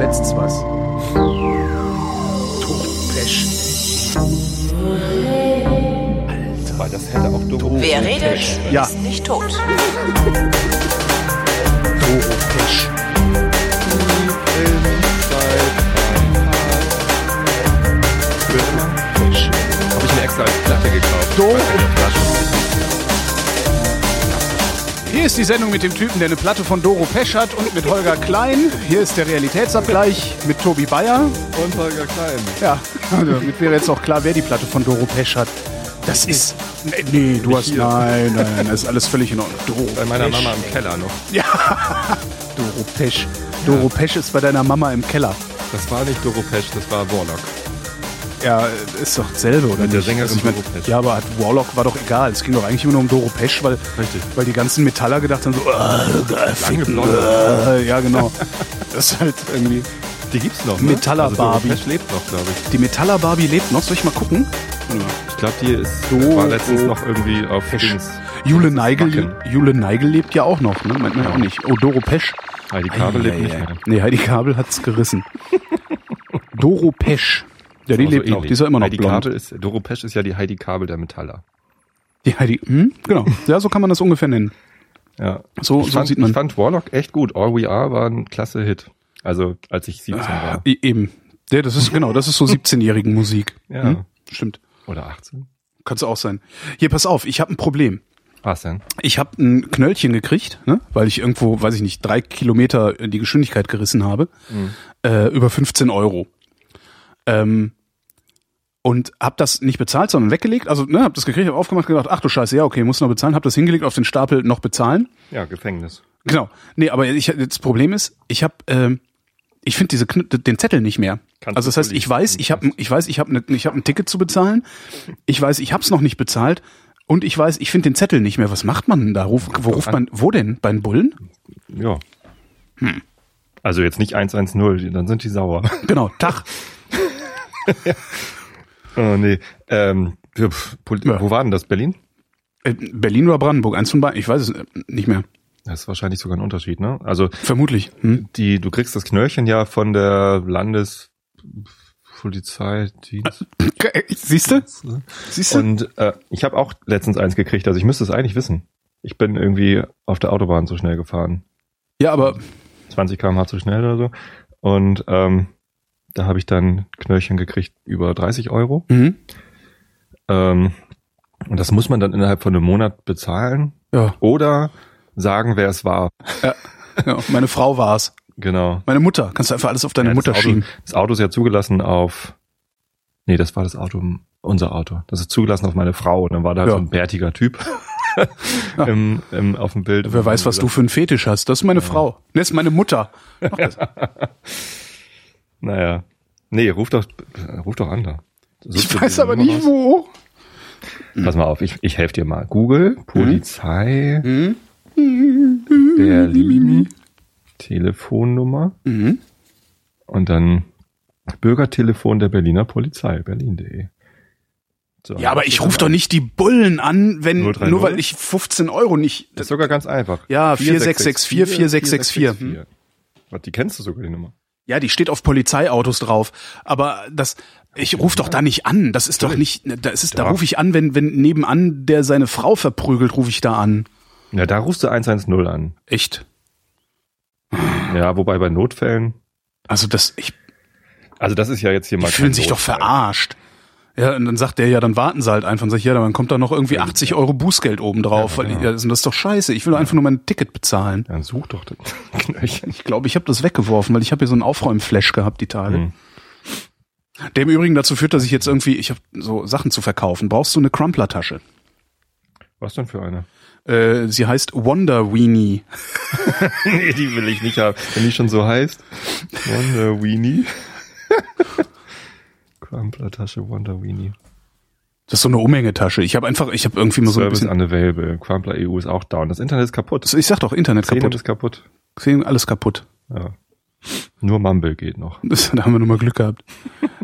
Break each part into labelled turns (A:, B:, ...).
A: übersetzt's was. Topesch.
B: Weil das hätte auch Doro
C: Wer redet,
A: Ja.
C: ist nicht tot.
A: Doropesch.
B: Habe ich mir extra als Platte gekauft.
A: Do-
B: Weil eine Flasche-
A: Hier ist die Sendung mit dem Typen, der eine Platte von Doro Pesch hat und mit Holger Klein. Hier ist der Realitätsabgleich mit Tobi Bayer.
B: Und Holger Klein.
A: Ja, damit wäre jetzt auch klar, wer die Platte von Doro Pesch hat. Das ist. Nee, nee du hast.
B: hier.
A: Nein, nein, nein, das ist alles völlig in Ordnung. Doro
B: Bei meiner
A: Pesch.
B: Mama im Keller noch.
A: Doro Pesch. Doro Pesch ist bei deiner Mama im Keller.
B: Das war nicht Doro Pesch, das war Warlock.
A: Ja, ist doch dasselbe, oder
B: Mit der
A: nicht?
B: Sängerin
A: Also ich mein,
B: Doro Pesch.
A: Ja, aber hat Warlock war doch egal. Es ging doch eigentlich immer nur um Doro Pesch, weil,
B: Richtig.
A: weil die ganzen Metaller gedacht haben, so, äh, geil, ficken, äh, ja genau. Das ist halt irgendwie.
B: Die gibt's noch, ne?
A: Metaller
B: also Doro
A: Barbie.
B: Pesch lebt noch, glaube ich.
A: Die Metaller Barbie lebt noch. Soll ich mal gucken? Mal.
B: Ich glaube, die ist,
A: Doro
B: war letztens noch irgendwie auf
A: Pesch.
B: Dings.
A: Jule Neigel. Jule Neigel lebt ja auch noch, ne? Meint man ja auch nicht. Oh, Doro Pesch.
B: Heidi Kabel lebt nicht
A: Eieiei.
B: mehr.
A: Nee, Heidi Kabel hat's gerissen. Doro Pesch. Ja, die
B: Auch so
A: lebt noch. Die ist ja immer noch
B: Heidi
A: blond.
B: Kabel ist, Doro Pesch ist ja die Heidi Kabel der Metaller.
A: Die Heidi, hm? genau. Ja, so kann man das ungefähr nennen.
B: Ja.
A: So,
B: ich,
A: so
B: fand,
A: sieht man.
B: ich fand Warlock echt gut. All We Are war ein klasse Hit. Also, als ich 17 war.
A: E- Eben. Ja, das ist genau, das ist so 17-jährigen Musik.
B: Ja.
A: Hm? Stimmt.
B: Oder 18?
A: Kannst du auch sein. Hier, pass auf, ich habe ein Problem.
B: Was denn?
A: Ich habe ein Knöllchen gekriegt, ne? weil ich irgendwo, weiß ich nicht, drei Kilometer die Geschwindigkeit gerissen habe, äh, über 15 Euro. Ähm, und habe das nicht bezahlt, sondern weggelegt. Also, ne, habe das gekriegt, habe aufgemacht, gedacht, ach du Scheiße, ja, okay, muss noch bezahlen, habe das hingelegt auf den Stapel noch bezahlen.
B: Ja, Gefängnis.
A: Genau. Nee, aber ich, das Problem ist, ich habe, ähm, ich finde diese den Zettel nicht mehr.
B: Kannst
A: also das heißt, ich weiß, ich habe, ich weiß, ich habe ne, ich habe ein Ticket zu bezahlen. Ich weiß, ich habe es noch nicht bezahlt. Und ich weiß, ich finde den Zettel nicht mehr. Was macht man denn da? Ruf, wo ruft man? Wo denn? Bei den Bullen?
B: Ja. Also jetzt nicht 110, dann sind die sauer.
A: Genau. Tag.
B: oh nee. Ähm. Wo war denn das? Berlin?
A: Äh, Berlin oder Brandenburg? Eins von beiden. Ich weiß es äh, nicht mehr.
B: Das ist wahrscheinlich sogar ein Unterschied, ne? Also
A: Vermutlich. Hm?
B: die, du kriegst das Knöllchen ja von der Landespolizeidienst.
A: Siehst du? Siehst du?
B: Und äh, ich habe auch letztens eins gekriegt, also ich müsste es eigentlich wissen. Ich bin irgendwie auf der Autobahn zu schnell gefahren.
A: Ja, aber
B: 20 km/h zu schnell oder so. Und ähm, da habe ich dann Knöllchen gekriegt über 30 Euro.
A: mhm.
B: Ähm, und das muss man dann innerhalb von einem Monat bezahlen
A: ja,
B: oder sagen, wer es war.
A: ja, meine Frau war's.
B: Genau.
A: Meine Mutter. Kannst du einfach alles auf deine
B: Ja,
A: Mutter
B: Auto,
A: schieben.
B: Das Auto ist ja zugelassen auf. Nee, das war das Auto, unser Auto. Das ist zugelassen auf meine Frau. Und dann war da halt
A: Ja.
B: so ein bärtiger Typ im, im, auf dem Bild.
A: Wer weiß, was du für einen Fetisch hast. Das ist meine Frau. Das ist meine Mutter. Mach das.
B: Naja. Nee, ruf doch, ruf doch an da. Suchst
A: Ich weiß aber nicht
B: raus?
A: wo.
B: Pass mal auf, ich, ich helfe dir mal. Google,
A: Mhm.
B: Polizei, Berlin, Telefonnummer
A: Mhm.
B: und dann Bürgertelefon der Berliner Polizei, berlin.de. So,
A: Ja, aber ich rufe doch nicht die Bullen an, wenn
B: 030?
A: nur weil ich 15 Euro nicht.
B: Das ist sogar ganz einfach.
A: Ja, 4664, 4664.
B: Was, die kennst du sogar, die Nummer.
A: Ja, die steht auf Polizeiautos drauf. Aber das, ich rufe doch da nicht an. Das ist doch nicht, da ist es, da rufe ich an, wenn, wenn nebenan der seine Frau verprügelt, rufe ich da an.
B: Ja, da rufst du 110 an.
A: Echt?
B: Ja, wobei bei Notfällen,
A: Also das, ich,
B: also das ist ja jetzt hier
A: die
B: mal
A: fühlen
B: kein
A: sich doch
B: Notfall.
A: verarscht. Ja, und dann sagt der ja, dann warten sie halt einfach und sag ich, ja, dann kommt da noch irgendwie 80 Euro Bußgeld oben drauf.
B: Ja,
A: weil
B: genau.
A: ja, das ist doch scheiße. Ich will einfach nur mein Ticket bezahlen.
B: Dann such doch das Knöllchen.
A: Ich glaube, ich habe das weggeworfen, weil ich habe hier so einen Aufräumflash gehabt die Tage.
B: Hm.
A: Der im Übrigen dazu führt, dass ich jetzt irgendwie, ich habe so Sachen zu verkaufen. Brauchst du eine Crumpler-Tasche?
B: Was denn für eine?
A: Äh, sie heißt Wonder Weenie.
B: nee, die will ich nicht haben. Wenn die schon so heißt. Wonder Weenie. Crumpler-Tasche Wonder Weenie.
A: Das ist so eine Umhängetasche. Ich habe einfach, ich habe irgendwie mal so ein
B: Service
A: bisschen.
B: unavailable. Crumpler EU ist auch down. Das Internet ist kaputt.
A: Ich sag doch, Internet
B: Zähne
A: kaputt.
B: ist kaputt.
A: Xenon, alles kaputt.
B: Ja. Nur Mumble geht noch.
A: Das, da haben wir nur mal Glück gehabt.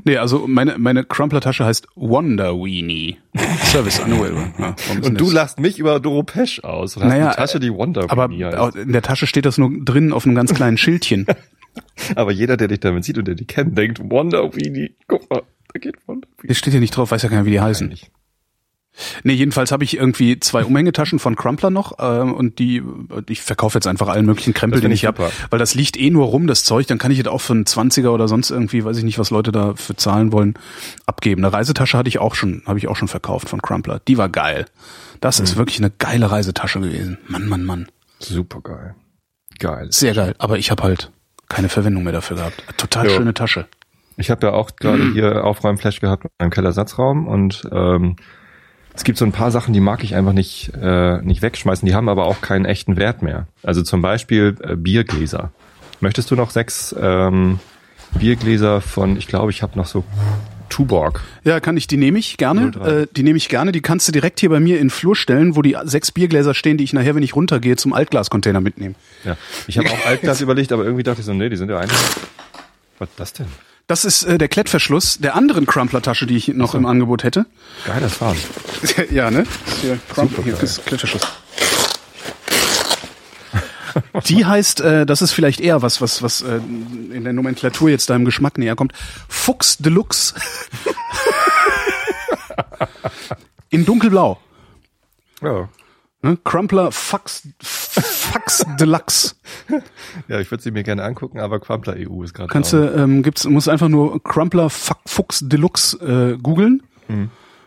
A: Nee, also meine, meine Crumpler-Tasche heißt Wonder Weenie. Service unavailable. Ja,
B: Und du lachst mich über Doro Pesch aus. Und hast
A: Naja,
B: eine Tasche, die Wonder
A: Aber
B: Weenie heißt.
A: in der Tasche steht das nur drin auf einem ganz kleinen Schildchen.
B: Aber jeder, der dich damit sieht und der dich kennt, denkt, Wonder Weenie, guck mal, Wonder Weenie.
A: Hier steht ja nicht drauf, weiß ja keiner, wie die heißen.
B: Eigentlich.
A: Nee, jedenfalls habe ich irgendwie zwei Umhängetaschen von Crumpler noch ähm, und die ich verkaufe jetzt einfach allen möglichen Krempel, den ich habe, weil das liegt eh nur rum, das Zeug, dann kann ich es auch für einen 20er oder sonst irgendwie, weiß ich nicht, was Leute dafür zahlen wollen, abgeben. Eine Reisetasche hatte ich auch schon, habe ich auch schon verkauft von Crumpler. Die war geil. Das
B: Mhm.
A: ist wirklich eine geile Reisetasche gewesen. Mann, Mann, Mann.
B: Super geil. Geil.
A: Sehr geil, aber ich habe halt keine Verwendung mehr dafür gehabt. Total
B: Ja.
A: schöne Tasche.
B: Ich habe ja auch gerade hier Aufräumflash gehabt in meinem Kellersatzraum und ähm, es gibt so ein paar Sachen, die mag ich einfach nicht, äh, nicht wegschmeißen, die haben aber auch keinen echten Wert mehr. Also zum Beispiel äh, Biergläser. Möchtest du noch sechs ähm, Biergläser von, ich glaube, ich habe noch so Tuborg.
A: Ja, kann ich, die nehme ich gerne.
B: 03.
A: Äh, die nehme ich gerne. Die kannst du direkt hier bei mir in den Flur stellen, wo die sechs Biergläser stehen, die ich nachher, wenn ich runtergehe, zum Altglascontainer mitnehme.
B: Ja. Ich habe auch Altglas überlegt, aber irgendwie dachte ich so, nee, die sind ja eigentlich. Was ist das denn?
A: Das ist äh, der Klettverschluss der anderen Crumpler-Tasche, die ich noch im Angebot hätte.
B: Geiles Fahren.
A: ja, ne? Hier, Crumpler, hier ist Klettverschluss. Die heißt, äh, das ist vielleicht eher was, was, was äh, in der Nomenklatur jetzt deinem Geschmack näher kommt. Fuchs Deluxe. in dunkelblau.
B: Ja.
A: Ne? Crumpler Fax, Fax Deluxe.
B: Ja, ich würde sie mir gerne angucken, aber Crumpler EU ist gerade.
A: Kannst du, ähm, gibt's, muss einfach nur Crumpler Fuchs Deluxe äh, googeln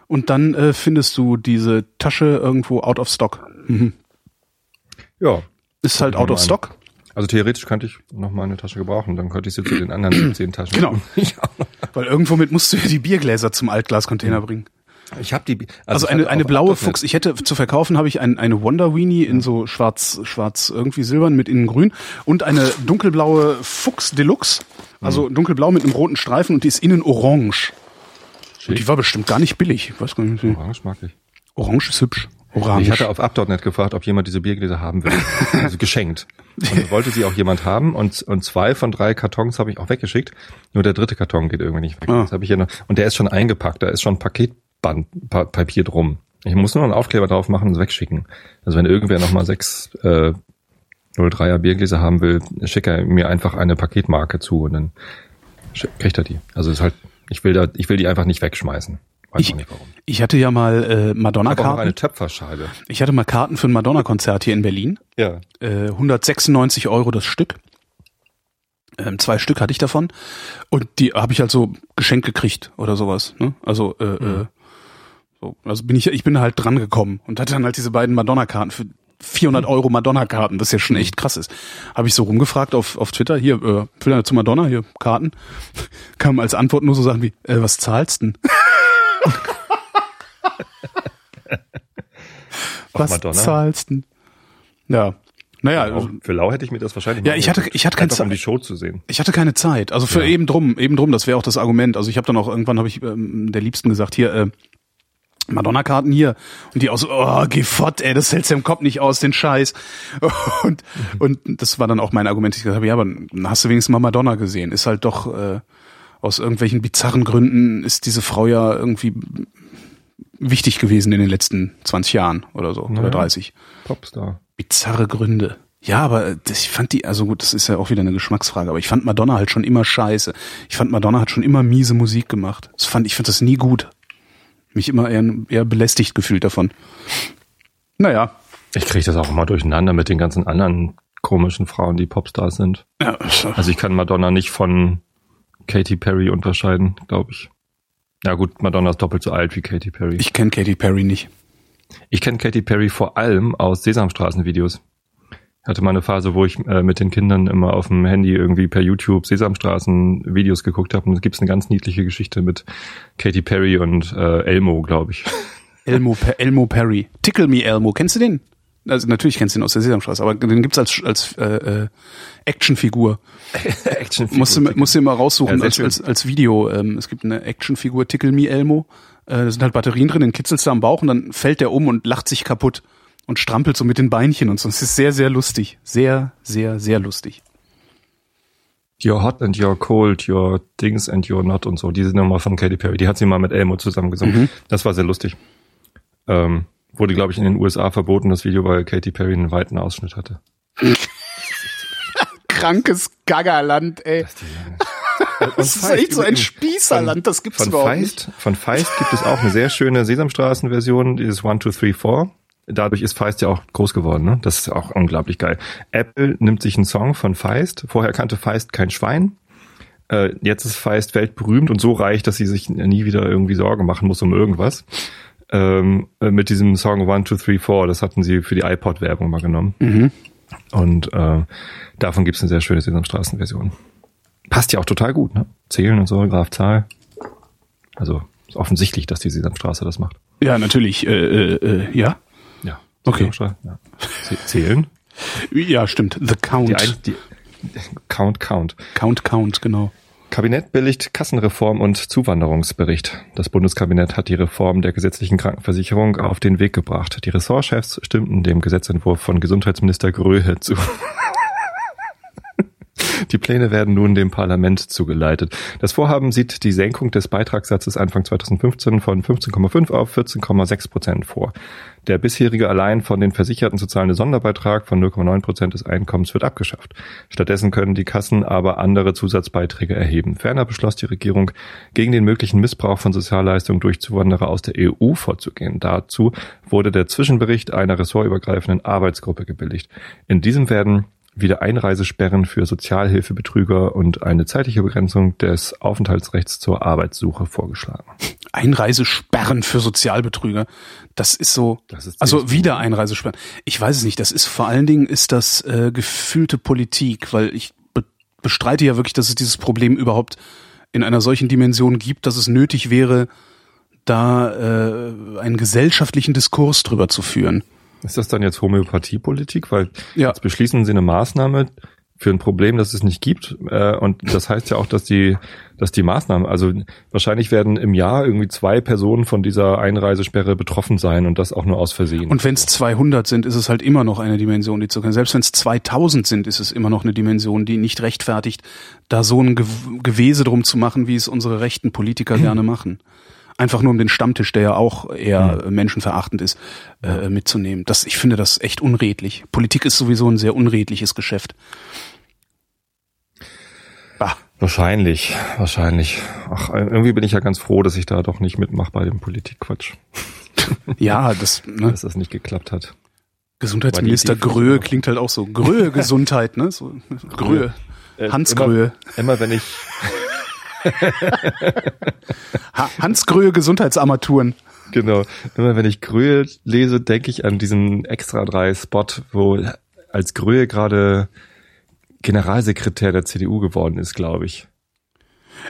A: und dann äh, findest du diese Tasche irgendwo out of stock. Mhm.
B: Ja.
A: Ist halt out of stock.
B: Also theoretisch könnte ich noch mal eine Tasche gebrauchen, dann könnte ich sie zu den anderen zehn Taschen.
A: Genau.
B: Ja.
A: Weil irgendwo mit musst du ja die Biergläser zum Altglascontainer bringen.
B: Ich habe die.
A: Also,
B: ich
A: eine, eine blaue
B: Update-
A: Fuchs. Ich hätte zu verkaufen habe ich ein, eine Wonder Weenie in so schwarz, schwarz irgendwie silbern mit innen grün und eine dunkelblaue Fuchs Deluxe. Also
B: Mhm.
A: dunkelblau mit einem roten Streifen und die ist innen orange.
B: Schick.
A: Und die war bestimmt gar nicht billig. Ich weiß gar nicht.
B: Orange mag ich.
A: Orange ist hübsch. Orange.
B: Ich hatte auf Up.net gefragt, ob jemand diese Biergläser haben will. Also geschenkt. Und wollte sie auch jemand haben und, und zwei von drei Kartons habe ich auch weggeschickt. Nur der dritte Karton geht irgendwie nicht weg.
A: Ah.
B: Das habe ich hier noch. Und der ist schon eingepackt, da ist schon Paketband, pa Papier drum. Ich muss nur einen Aufkleber drauf machen und es wegschicken. Also wenn irgendwer nochmal sechs äh, 03er Biergläser haben will, schickt er mir einfach eine Paketmarke zu und dann kriegt er die. Also es ist halt, ich will da, ich will die einfach nicht wegschmeißen. Weiß
A: Ich,
B: auch nicht warum.
A: ich hatte ja mal äh,
B: Ich auch noch eine
A: Madonna-Karten.
B: Töpferscheibe.
A: Ich hatte mal Karten für ein Madonna-Konzert hier in Berlin.
B: Ja.
A: Äh, 196 Euro das Stück. Ähm, zwei Stück hatte ich davon. Und die habe ich halt so geschenkt gekriegt oder sowas. Ne? Also, äh, äh, so, also bin ich, ich bin halt dran gekommen und hatte dann halt diese beiden Madonna-Karten für 400 Euro Madonna-Karten, das ja schon echt krass ist. Habe ich so rumgefragt auf, auf Twitter, hier, äh, will zu Madonna, hier, Karten. Kam als Antwort nur so Sachen wie, äh, was zahlst denn? was
B: Madonna?
A: zahlst denn? Ja. Naja,
B: Auch
A: also,
B: für Lau hätte ich mir das wahrscheinlich
A: Ja, ich hatte- ich hatte keine
B: Einfach, um
A: Zeit.
B: die Show zu sehen.
A: Ich hatte keine Zeit. Also für
B: Ja.
A: eben drum, eben drum, das wäre auch das Argument. Also ich habe dann auch irgendwann habe ich ähm, der Liebsten gesagt, hier, äh, Madonna-Karten hier. Und die auch so, oh, geh fort, ey, das hältst du im Kopf nicht aus, den Scheiß. Und, und das war dann auch mein Argument. Ich gesagt habe, ja, aber dann hast du wenigstens mal Madonna gesehen. Ist halt doch, äh, aus irgendwelchen bizarren Gründen ist diese Frau ja irgendwie wichtig gewesen in den letzten 20 Jahren oder so,
B: Naja.
A: oder 30
B: Popstar.
A: bizarre Gründe. Ja, aber das, ich fand die, also gut, das ist ja auch wieder eine Geschmacksfrage, aber ich fand Madonna halt schon immer scheiße. Ich fand Madonna hat schon immer miese Musik gemacht. Das fand, ich fand das nie gut. Mich immer eher, eher belästigt gefühlt davon. Naja.
B: Ich kriege das auch immer durcheinander mit den ganzen anderen komischen Frauen, die Popstars sind.
A: Ja,
B: Also ich kann Madonna nicht von Katy Perry unterscheiden, glaube ich. Ja gut, Madonna ist doppelt so alt wie Katy Perry. Ich,
A: ich kenne Katy Perry nicht.
B: ich kenne Katy Perry vor allem aus Sesamstraßen-Videos. Ich hatte mal eine Phase, wo ich äh, mit den Kindern immer auf dem Handy irgendwie per YouTube Sesamstraßen-Videos geguckt habe. Und es gibt eine ganz niedliche Geschichte mit Katy Perry und äh, Elmo, glaube ich.
A: Elmo, Per- Elmo Perry. Tickle Me Elmo. Kennst du den? Also natürlich kennst du den aus der Sesamstraße, aber den gibt's als, als äh, äh, Actionfigur.
B: Action
A: Musst du, musst du mal raussuchen
B: Ja,
A: als, als, als Video. Ähm, es gibt eine Actionfigur, Tickle Me Elmo. Äh, da sind halt Batterien drin, den kitzelst du am Bauch und dann fällt der um und lacht sich kaputt und strampelt so mit den Beinchen und so. Es ist sehr, sehr lustig. Sehr, sehr, sehr lustig.
B: You're hot and you're cold, you're things and you're not und so. Diese Nummer von Katy Perry, die hat sie mal mit Elmo zusammen gesungen.
A: Mhm.
B: Das war sehr lustig. Ähm, wurde, glaube ich, in den USA verboten, das Video, weil Katy Perry einen weiten Ausschnitt hatte.
A: krankes Gaggerland, ey. Das ist echt so ein Spießerland, das gibt's
B: von
A: überhaupt
B: Feist,
A: nicht.
B: Von Feist gibt es auch eine sehr schöne Sesamstraßen-Version, dieses 1, 2, 3, 4. Dadurch ist Feist ja auch groß geworden, ne? Das ist auch unglaublich geil. Apple nimmt sich einen Song von Feist. Vorher kannte Feist kein Schwein. Äh, jetzt ist Feist weltberühmt und so reich, dass sie sich nie wieder irgendwie Sorgen machen muss um irgendwas. Ähm, äh, mit diesem Song 1, 2, 3, 4, das hatten sie für die iPod-Werbung mal genommen.
A: Mhm.
B: Und äh, davon gibt's eine sehr schöne Sesamstraßen-Version. Passt ja auch total gut, ne? Zählen und so, Graf Zahl. Also ist offensichtlich, dass die Sesamstraße das macht.
A: Ja, natürlich, äh, äh, äh, ja. Okay.
B: Sesamstraße, Ja. Zählen?
A: Ja, stimmt. The
B: Die,
A: Count.
B: ein, die Count, Count.
A: Count, Count, genau.
B: Kabinett billigt Kassenreform und Zuwanderungsbericht. Das Bundeskabinett hat die Reform der gesetzlichen Krankenversicherung auf den Weg gebracht. Die Ressortchefs stimmten dem Gesetzentwurf von Gesundheitsminister Gröhe zu. Die Pläne werden nun dem Parlament zugeleitet. Das Vorhaben sieht die Senkung des Beitragssatzes Anfang 2015 von 15,5 auf 14,6 Prozent vor. Der bisherige allein von den Versicherten zu zahlende Sonderbeitrag von 0,9 Prozent des Einkommens wird abgeschafft. Stattdessen können die Kassen aber andere Zusatzbeiträge erheben. Ferner beschloss die Regierung, gegen den möglichen Missbrauch von Sozialleistungen durch Zuwanderer aus der EU vorzugehen. Dazu wurde der Zwischenbericht einer ressortübergreifenden Arbeitsgruppe gebilligt. In diesem werden wieder Einreisesperren für Sozialhilfebetrüger und eine zeitliche Begrenzung des Aufenthaltsrechts zur Arbeitssuche vorgeschlagen.
A: Einreisesperren für Sozialbetrüger. Das ist so,
B: Das ist
A: also wieder Einreisesperren. Ich weiß es nicht. Das ist vor allen Dingen ist das äh, gefühlte Politik, weil ich be bestreite ja wirklich, dass es dieses Problem überhaupt in einer solchen Dimension gibt, dass es nötig wäre, da äh, einen gesellschaftlichen Diskurs drüber zu führen.
B: Ist das dann jetzt Homöopathiepolitik? Weil
A: Ja.
B: jetzt beschließen sie eine Maßnahme für ein Problem, das es nicht gibt. Äh, und das heißt ja auch, dass die, dass die Maßnahmen, also wahrscheinlich werden im Jahr irgendwie zwei Personen von dieser Einreisesperre betroffen sein und das auch nur aus Versehen.
A: Und wenn es 200 sind, ist es halt immer noch eine Dimension, die zu können. Selbst wenn es 2000 sind, ist es immer noch eine Dimension, die nicht rechtfertigt, da so ein Ge Gewese drum zu machen, wie es unsere rechten Politiker gerne machen. Einfach nur um den Stammtisch, der ja auch eher äh, menschenverachtend ist, äh, mitzunehmen. Das, ich finde das echt unredlich. Politik ist sowieso ein sehr unredliches Geschäft. Bah.
B: Wahrscheinlich, wahrscheinlich. Ach, irgendwie bin ich ja ganz froh, dass ich da doch nicht mitmache bei dem Politikquatsch,
A: Ja, das ne?
B: dass das nicht geklappt hat.
A: Gesundheitsminister Gröhe klingt halt auch so. Gröhe Gesundheit, ne? So, Gröhe.
B: Äh,
A: Hans
B: immer,
A: Gröhe.
B: Immer wenn ich,
A: Hans Gröhe Gesundheitsarmaturen.
B: Genau. Immer wenn ich Gröhe lese, denke ich an diesen Extra 3 Spot, wo als Gröhe gerade Generalsekretär der CDU geworden ist, glaube ich.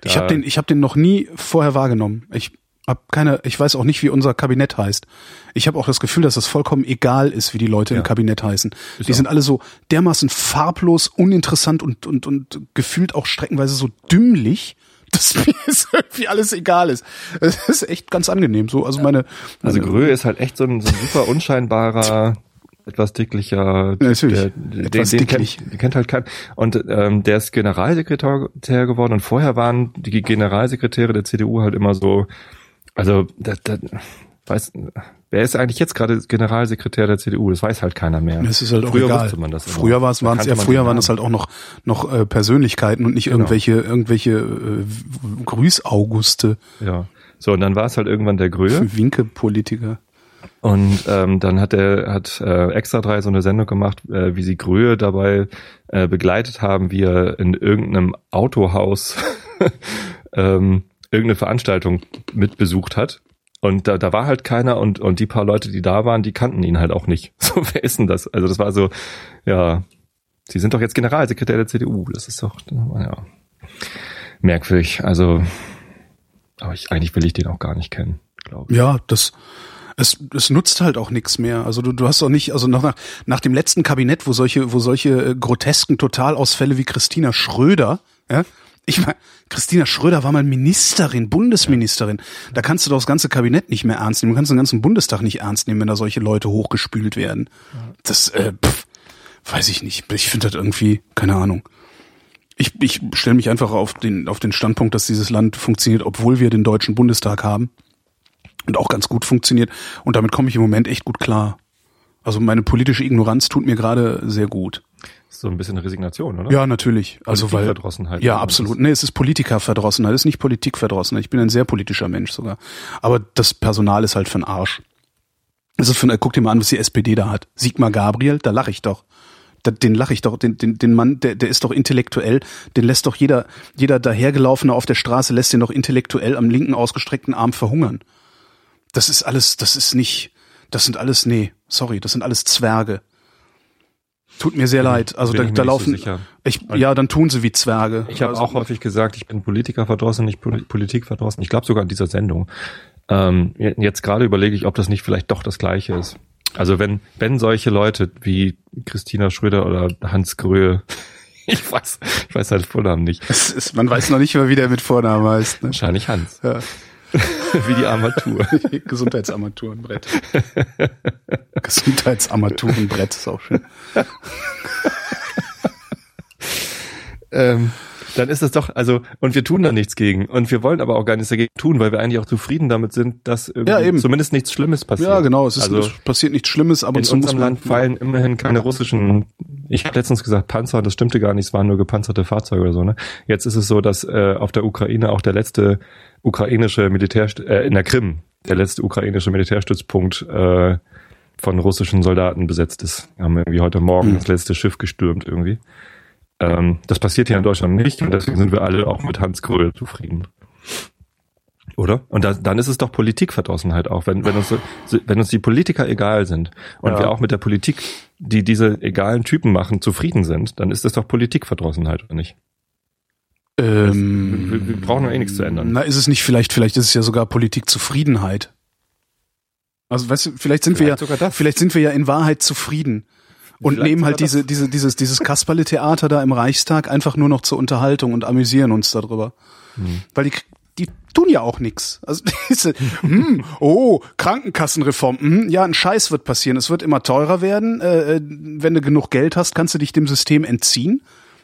A: Ich
B: Da-
A: habe den, ich habe den noch nie vorher wahrgenommen. Ich hab keine, ich weiß auch nicht, wie unser Kabinett heißt. Ich habe auch das Gefühl, dass es vollkommen egal ist, wie die Leute
B: Ja.
A: im Kabinett heißen. die
B: auch.
A: sind alle so dermaßen farblos, uninteressant und und und gefühlt auch streckenweise so dümmlich, dass mir es irgendwie alles egal ist. Es ist echt ganz angenehm. So, also meine,
B: Also Gröhe ist halt echt so ein, so ein super unscheinbarer, etwas dicklicher,
A: Natürlich.
B: der, den,
A: Etwas
B: den,
A: dicklich.
B: kennt, den kennt halt keiner. Und ähm, der ist Generalsekretär geworden und vorher waren die Generalsekretäre der CDU halt immer so, also da, da, weiß, wer ist eigentlich jetzt gerade Generalsekretär der CDU? Das weiß halt keiner mehr.
A: Es ist halt auch
B: Früher
A: egal.
B: wusste man das immer.
A: früher war es, waren es ja, früher waren es halt auch noch noch äh, Persönlichkeiten und nicht
B: Genau.
A: irgendwelche irgendwelche äh, Grüßauguste,
B: Ja. So, und dann war es halt irgendwann der Gröhe.
A: Winke-Politiker.
B: Und ähm, dann hat er hat äh, extra drei so eine Sendung gemacht, äh, wie sie Gröhe dabei äh, begleitet haben, wie er in irgendeinem Autohaus ähm, irgendeine Veranstaltung mitbesucht hat. Und da, da war halt keiner und, und die paar Leute, die da waren, die kannten ihn halt auch nicht. So, wer ist denn das? Also das war so, ja, sie sind doch jetzt Generalsekretär der CDU. Das ist doch, ja, merkwürdig. Also, aber ich, eigentlich will ich den auch gar nicht kennen, glaube ich.
A: Ja, das es, es nutzt halt auch nichts mehr. Also du, du hast doch nicht, also nach, nach dem letzten Kabinett, wo solche, wo solche äh, grotesken Totalausfälle wie Christina Schröder, ja, ich meine, Christina Schröder war mal Ministerin, Bundesministerin. Da kannst du doch das ganze Kabinett nicht mehr ernst nehmen. Du kannst den ganzen Bundestag nicht ernst nehmen, wenn da solche Leute hochgespült werden. Das, äh, pff, weiß ich nicht. Ich finde das irgendwie, keine Ahnung. Ich, ich stelle mich einfach auf den, auf den Standpunkt, dass dieses Land funktioniert, obwohl wir den Deutschen Bundestag haben und auch ganz gut funktioniert. Und damit komme ich im Moment echt gut klar. Also meine politische Ignoranz tut mir gerade sehr gut.
B: So ein bisschen Resignation, oder?
A: Ja, natürlich. Also weil ja, absolut. Nee, es ist Politikerverdrossenheit, es ist nicht Politikverdrossenheit. Ich bin ein sehr politischer Mensch sogar. Aber das Personal ist halt für den Arsch. Also für, guck dir mal an, was die SPD da hat. Sigmar Gabriel, da lache ich doch. Da, den lache ich doch, den, den, den Mann, der, der ist doch intellektuell, den lässt doch jeder, jeder dahergelaufene auf der Straße lässt den doch intellektuell am linken ausgestreckten Arm verhungern. Das ist alles, das ist nicht, das sind alles, nee, sorry, das sind alles Zwerge. Tut mir sehr leid. Also
B: bin
A: da, da
B: so
A: laufen,
B: sicher.
A: ich, ja, dann tun sie wie Zwerge.
B: Ich habe
A: also,
B: auch häufig gesagt, ich bin Politiker verdrossen, nicht Poli- Politik verdrossen. Ich glaube sogar in dieser Sendung. Ähm, je- jetzt gerade überlege ich, ob das nicht vielleicht doch das Gleiche ist. Also wenn, wenn solche Leute wie Christina Schröder oder Hans Gröhe, ich weiß, ich weiß halt Vornamen nicht,
A: ist, man weiß noch nicht mal, wie der mit Vornamen heißt. Ne?
B: wahrscheinlich Hans,
A: Ja.
B: wie die Armatur.
A: Gesundheitsarmaturenbrett. Gesundheitsarmaturenbrett ist auch schön.
B: ähm, dann ist das doch, also, und wir tun da nichts gegen. Und wir wollen aber auch gar nichts dagegen tun, weil wir eigentlich auch zufrieden damit sind, dass
A: Ja, eben.
B: zumindest nichts Schlimmes passiert.
A: Ja, genau. Es ist,
B: also,
A: es passiert nichts Schlimmes, aber
B: in
A: muss
B: unserem
A: man,
B: Land fallen immerhin keine russischen, ich habe letztens gesagt Panzer, das stimmte gar nicht, es waren nur gepanzerte Fahrzeuge oder so. Ne? Jetzt ist es so, dass äh, auf der Ukraine auch der letzte ukrainische Militär, äh, in der Krim, der letzte ukrainische Militärstützpunkt äh, von russischen Soldaten besetzt ist. Wir haben irgendwie heute Morgen
A: Mhm.
B: das letzte Schiff gestürmt irgendwie. Ähm, das passiert hier in Deutschland nicht und deswegen sind wir alle auch mit Hans Gröhe zufrieden. Oder? Und da, dann ist es doch Politikverdrossenheit auch, wenn, wenn uns, wenn uns die Politiker egal sind und
A: Ja.
B: wir auch mit der Politik, die diese egalen Typen machen, zufrieden sind, dann ist das doch Politikverdrossenheit, oder nicht?
A: Ähm,
B: wir- wir brauchen ja eh nichts zu ändern.
A: Na, ist es nicht vielleicht, vielleicht ist es ja sogar Politikzufriedenheit. Also, weißt du, vielleicht sind wir ja,
B: Vielleicht
A: vielleicht sind wir ja in Wahrheit zufrieden. Und
B: Vielleicht
A: nehmen halt diese, diese, dieses, dieses Kasperle-Theater da im Reichstag einfach nur noch zur Unterhaltung und amüsieren uns darüber.
B: Hm.
A: Weil die, die tun ja auch nix. Also, diese, hm, oh, Krankenkassenreform, hm, ja, ein Scheiß wird passieren. Es wird immer teurer werden. Äh, äh, wenn du genug Geld hast, kannst du dich dem System entziehen.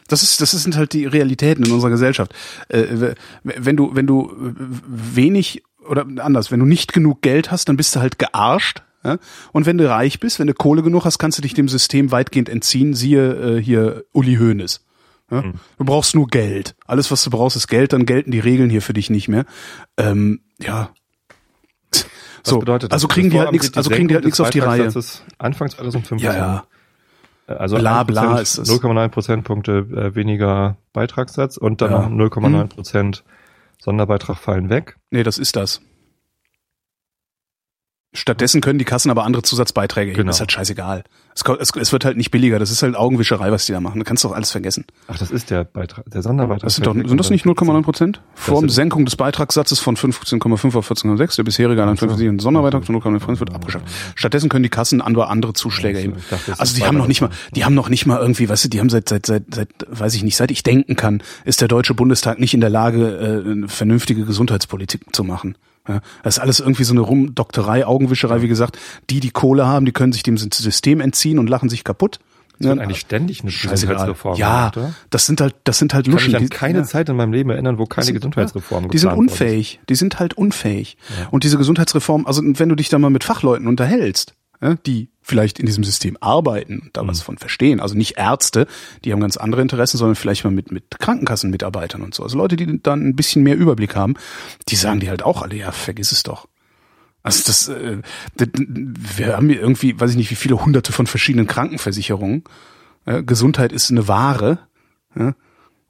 A: Das ist, das sind halt die Realitäten in unserer Gesellschaft. Äh, wenn du, wenn du wenig oder anders, wenn du nicht genug Geld hast, dann bist du halt gearscht. Ja? Und wenn du reich bist, wenn du Kohle genug hast, kannst du dich dem System weitgehend entziehen. Siehe äh, hier Uli Hoeneß. Ja? Du brauchst nur Geld. Alles, was du brauchst, ist Geld. Dann gelten die Regeln hier für dich nicht mehr. Ähm, ja.
B: Was
A: So,
B: bedeutet das?
A: also kriegen die halt nichts, also kriegen die halt nichts auf die Reihe.
B: Anfang 2015.
A: Ja, ja.
B: Also
A: Bla,
B: 1%,
A: bla ist es.
B: 0,9 Prozentpunkte äh, weniger Beitragssatz und dann
A: Ja.
B: noch 0,9 Prozent Sonderbeitrag fallen weg.
A: Nee, das ist das. Stattdessen können die Kassen aber andere Zusatzbeiträge heben.
B: Genau.
A: Ist halt scheißegal. Es, es, es wird halt nicht billiger. Das ist halt Augenwischerei, was die da machen. Du kannst doch alles vergessen.
B: Ach, das ist der Beitrag, der Sonderbeitrag.
A: Das sind, doch, sind das nicht
B: dann-
A: 0,9 Prozent?
B: Sind-
A: Senkung des Beitragssatzes von 15,5 auf 14,6. Der bisherige an 50 Sonderbeitrag von 0,9 Prozent wird abgeschafft. Stattdessen können die Kassen andere, andere Zuschläge
B: das
A: Also die haben noch nicht mal, die haben noch nicht mal irgendwie, weißt du, die haben seit, seit, seit, seit, weiß ich nicht, seit ich denken kann, ist der Deutsche Bundestag nicht in der Lage, äh, eine vernünftige Gesundheitspolitik zu machen. Ja, das ist alles irgendwie so eine Rumdokterei, Augenwischerei, wie gesagt. Die, die Kohle haben, die können sich dem System entziehen und lachen sich kaputt.
B: Es wird eigentlich ständig eine. Gesundheitsreform
A: Ja,
B: gemacht,
A: das sind halt, das sind halt
B: Ich kann mich
A: Luschen.
B: an
A: die-
B: keine
A: ja.
B: Zeit in meinem Leben erinnern, wo keine
A: sind-
B: Gesundheitsreform
A: Die sind
B: worden ist.
A: unfähig. Die sind halt unfähig. Und diese Gesundheitsreform, also wenn du dich da mal mit Fachleuten unterhältst, ja, die vielleicht in diesem System arbeiten und da
B: Mhm.
A: was von verstehen, also nicht Ärzte, die haben ganz andere Interessen, sondern vielleicht mal mit, mit Krankenkassenmitarbeitern und so. Also Leute, die dann ein bisschen mehr Überblick haben, die sagen dir halt auch alle, ja, vergiss es doch. Also das, äh, das wir haben hier irgendwie, weiß ich nicht, wie viele hunderte von verschiedenen Krankenversicherungen. Ja, Gesundheit ist eine Ware. Ja,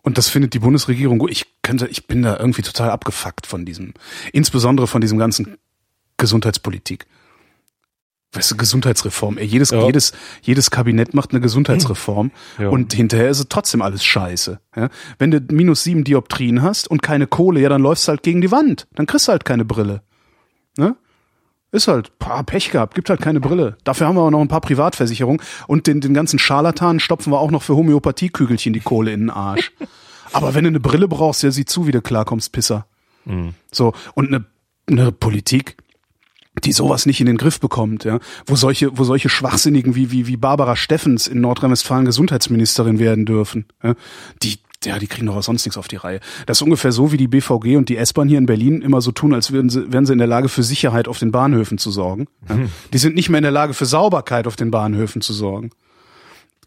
A: und das findet die Bundesregierung gut. Ich könnte, ich bin da irgendwie total abgefuckt von diesem, insbesondere von diesem ganzen Gesundheitspolitik. Weißt du, Gesundheitsreform. Ey, jedes,
B: Ja.
A: jedes, jedes Kabinett macht eine Gesundheitsreform
B: Ja.
A: und hinterher ist es trotzdem alles scheiße. Ja? Wenn du minus sieben Dioptrien hast und keine Kohle, ja, dann läufst du halt gegen die Wand. Dann kriegst du halt keine Brille. Ne? Ist halt, paar Pech gehabt, gibt halt keine Brille. Dafür haben wir aber noch ein paar Privatversicherungen und den, den ganzen Scharlatanen stopfen wir auch noch für Homöopathiekügelchen die Kohle in den Arsch. aber wenn du eine Brille brauchst, ja, sieh zu, wie du klarkommst, Pisser. So, und eine, eine Politik, die sowas nicht in den Griff bekommt, ja, wo solche, wo solche Schwachsinnigen wie, wie, wie Barbara Steffens in Nordrhein-Westfalen Gesundheitsministerin werden dürfen, ja, die, ja, die kriegen doch auch sonst nichts auf die Reihe. Das ist ungefähr so, wie die BVG und die S-Bahn hier in Berlin immer so tun, als wären sie, wären sie in der Lage für Sicherheit auf den Bahnhöfen zu sorgen. Ja. Die sind nicht mehr in der Lage für Sauberkeit auf den Bahnhöfen zu sorgen.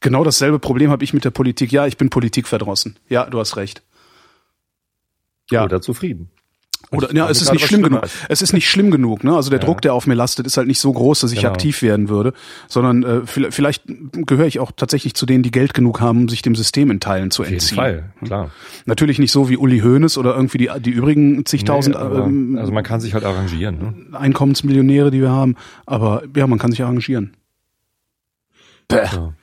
A: Genau dasselbe Problem habe ich mit der Politik. Ja, ich bin politikverdrossen. Ja, du hast recht.
B: Ja. Oder zufrieden.
A: Oder ja, es ist nicht schlimm genug. Es ist nicht schlimm genug. Ne? Also der ja. Druck, der auf mir lastet, ist halt nicht so groß, dass ich genau. aktiv werden würde, sondern äh, vielleicht gehöre ich auch tatsächlich zu denen, die Geld genug haben, um sich dem System in Teilen zu entziehen. Auf jeden Fall, klar. Natürlich nicht so wie Uli Hoeneß oder irgendwie die die übrigen zigtausend. Nee,
B: ähm, also man kann sich halt arrangieren. Ne?
A: Einkommensmillionäre, die wir haben, aber ja, man kann sich arrangieren. Bäh. Ja.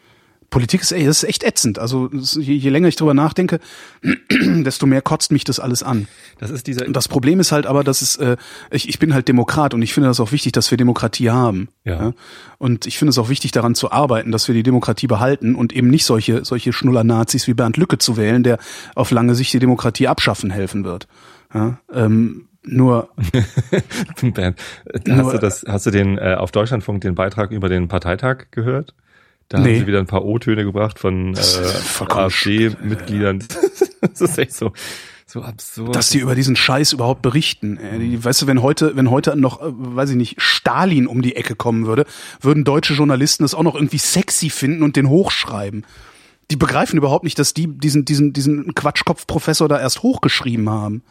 A: Politik ist, ey, das ist echt ätzend. Also je, je länger ich drüber nachdenke, desto mehr kotzt mich das alles an.
B: Das ist dieser.
A: Das Problem ist halt aber, dass es, äh, ich, ich bin halt Demokrat und ich finde das auch wichtig, dass wir Demokratie haben. Ja. ja? Und ich finde es auch wichtig, daran zu arbeiten, dass wir die Demokratie behalten und eben nicht solche solche Schnuller-Nazis wie Bernd Lücke zu wählen, der auf lange Sicht die Demokratie abschaffen helfen wird. Ja? Ähm, nur,
B: Bernd, hast du das, hast du den äh, auf Deutschlandfunk den Beitrag über den Parteitag gehört? Da nee. haben sie wieder ein paar O-Töne gebracht von äh, AfD-Mitgliedern. das ist echt so, so absurd.
A: Dass die über diesen Scheiß überhaupt berichten. Die, weißt du, wenn heute, wenn heute noch, äh, weiß ich nicht, Stalin um die Ecke kommen würde, würden deutsche Journalisten das auch noch irgendwie sexy finden und den hochschreiben. Die begreifen überhaupt nicht, dass die diesen, diesen, diesen Quatschkopf-Professor da erst hochgeschrieben haben.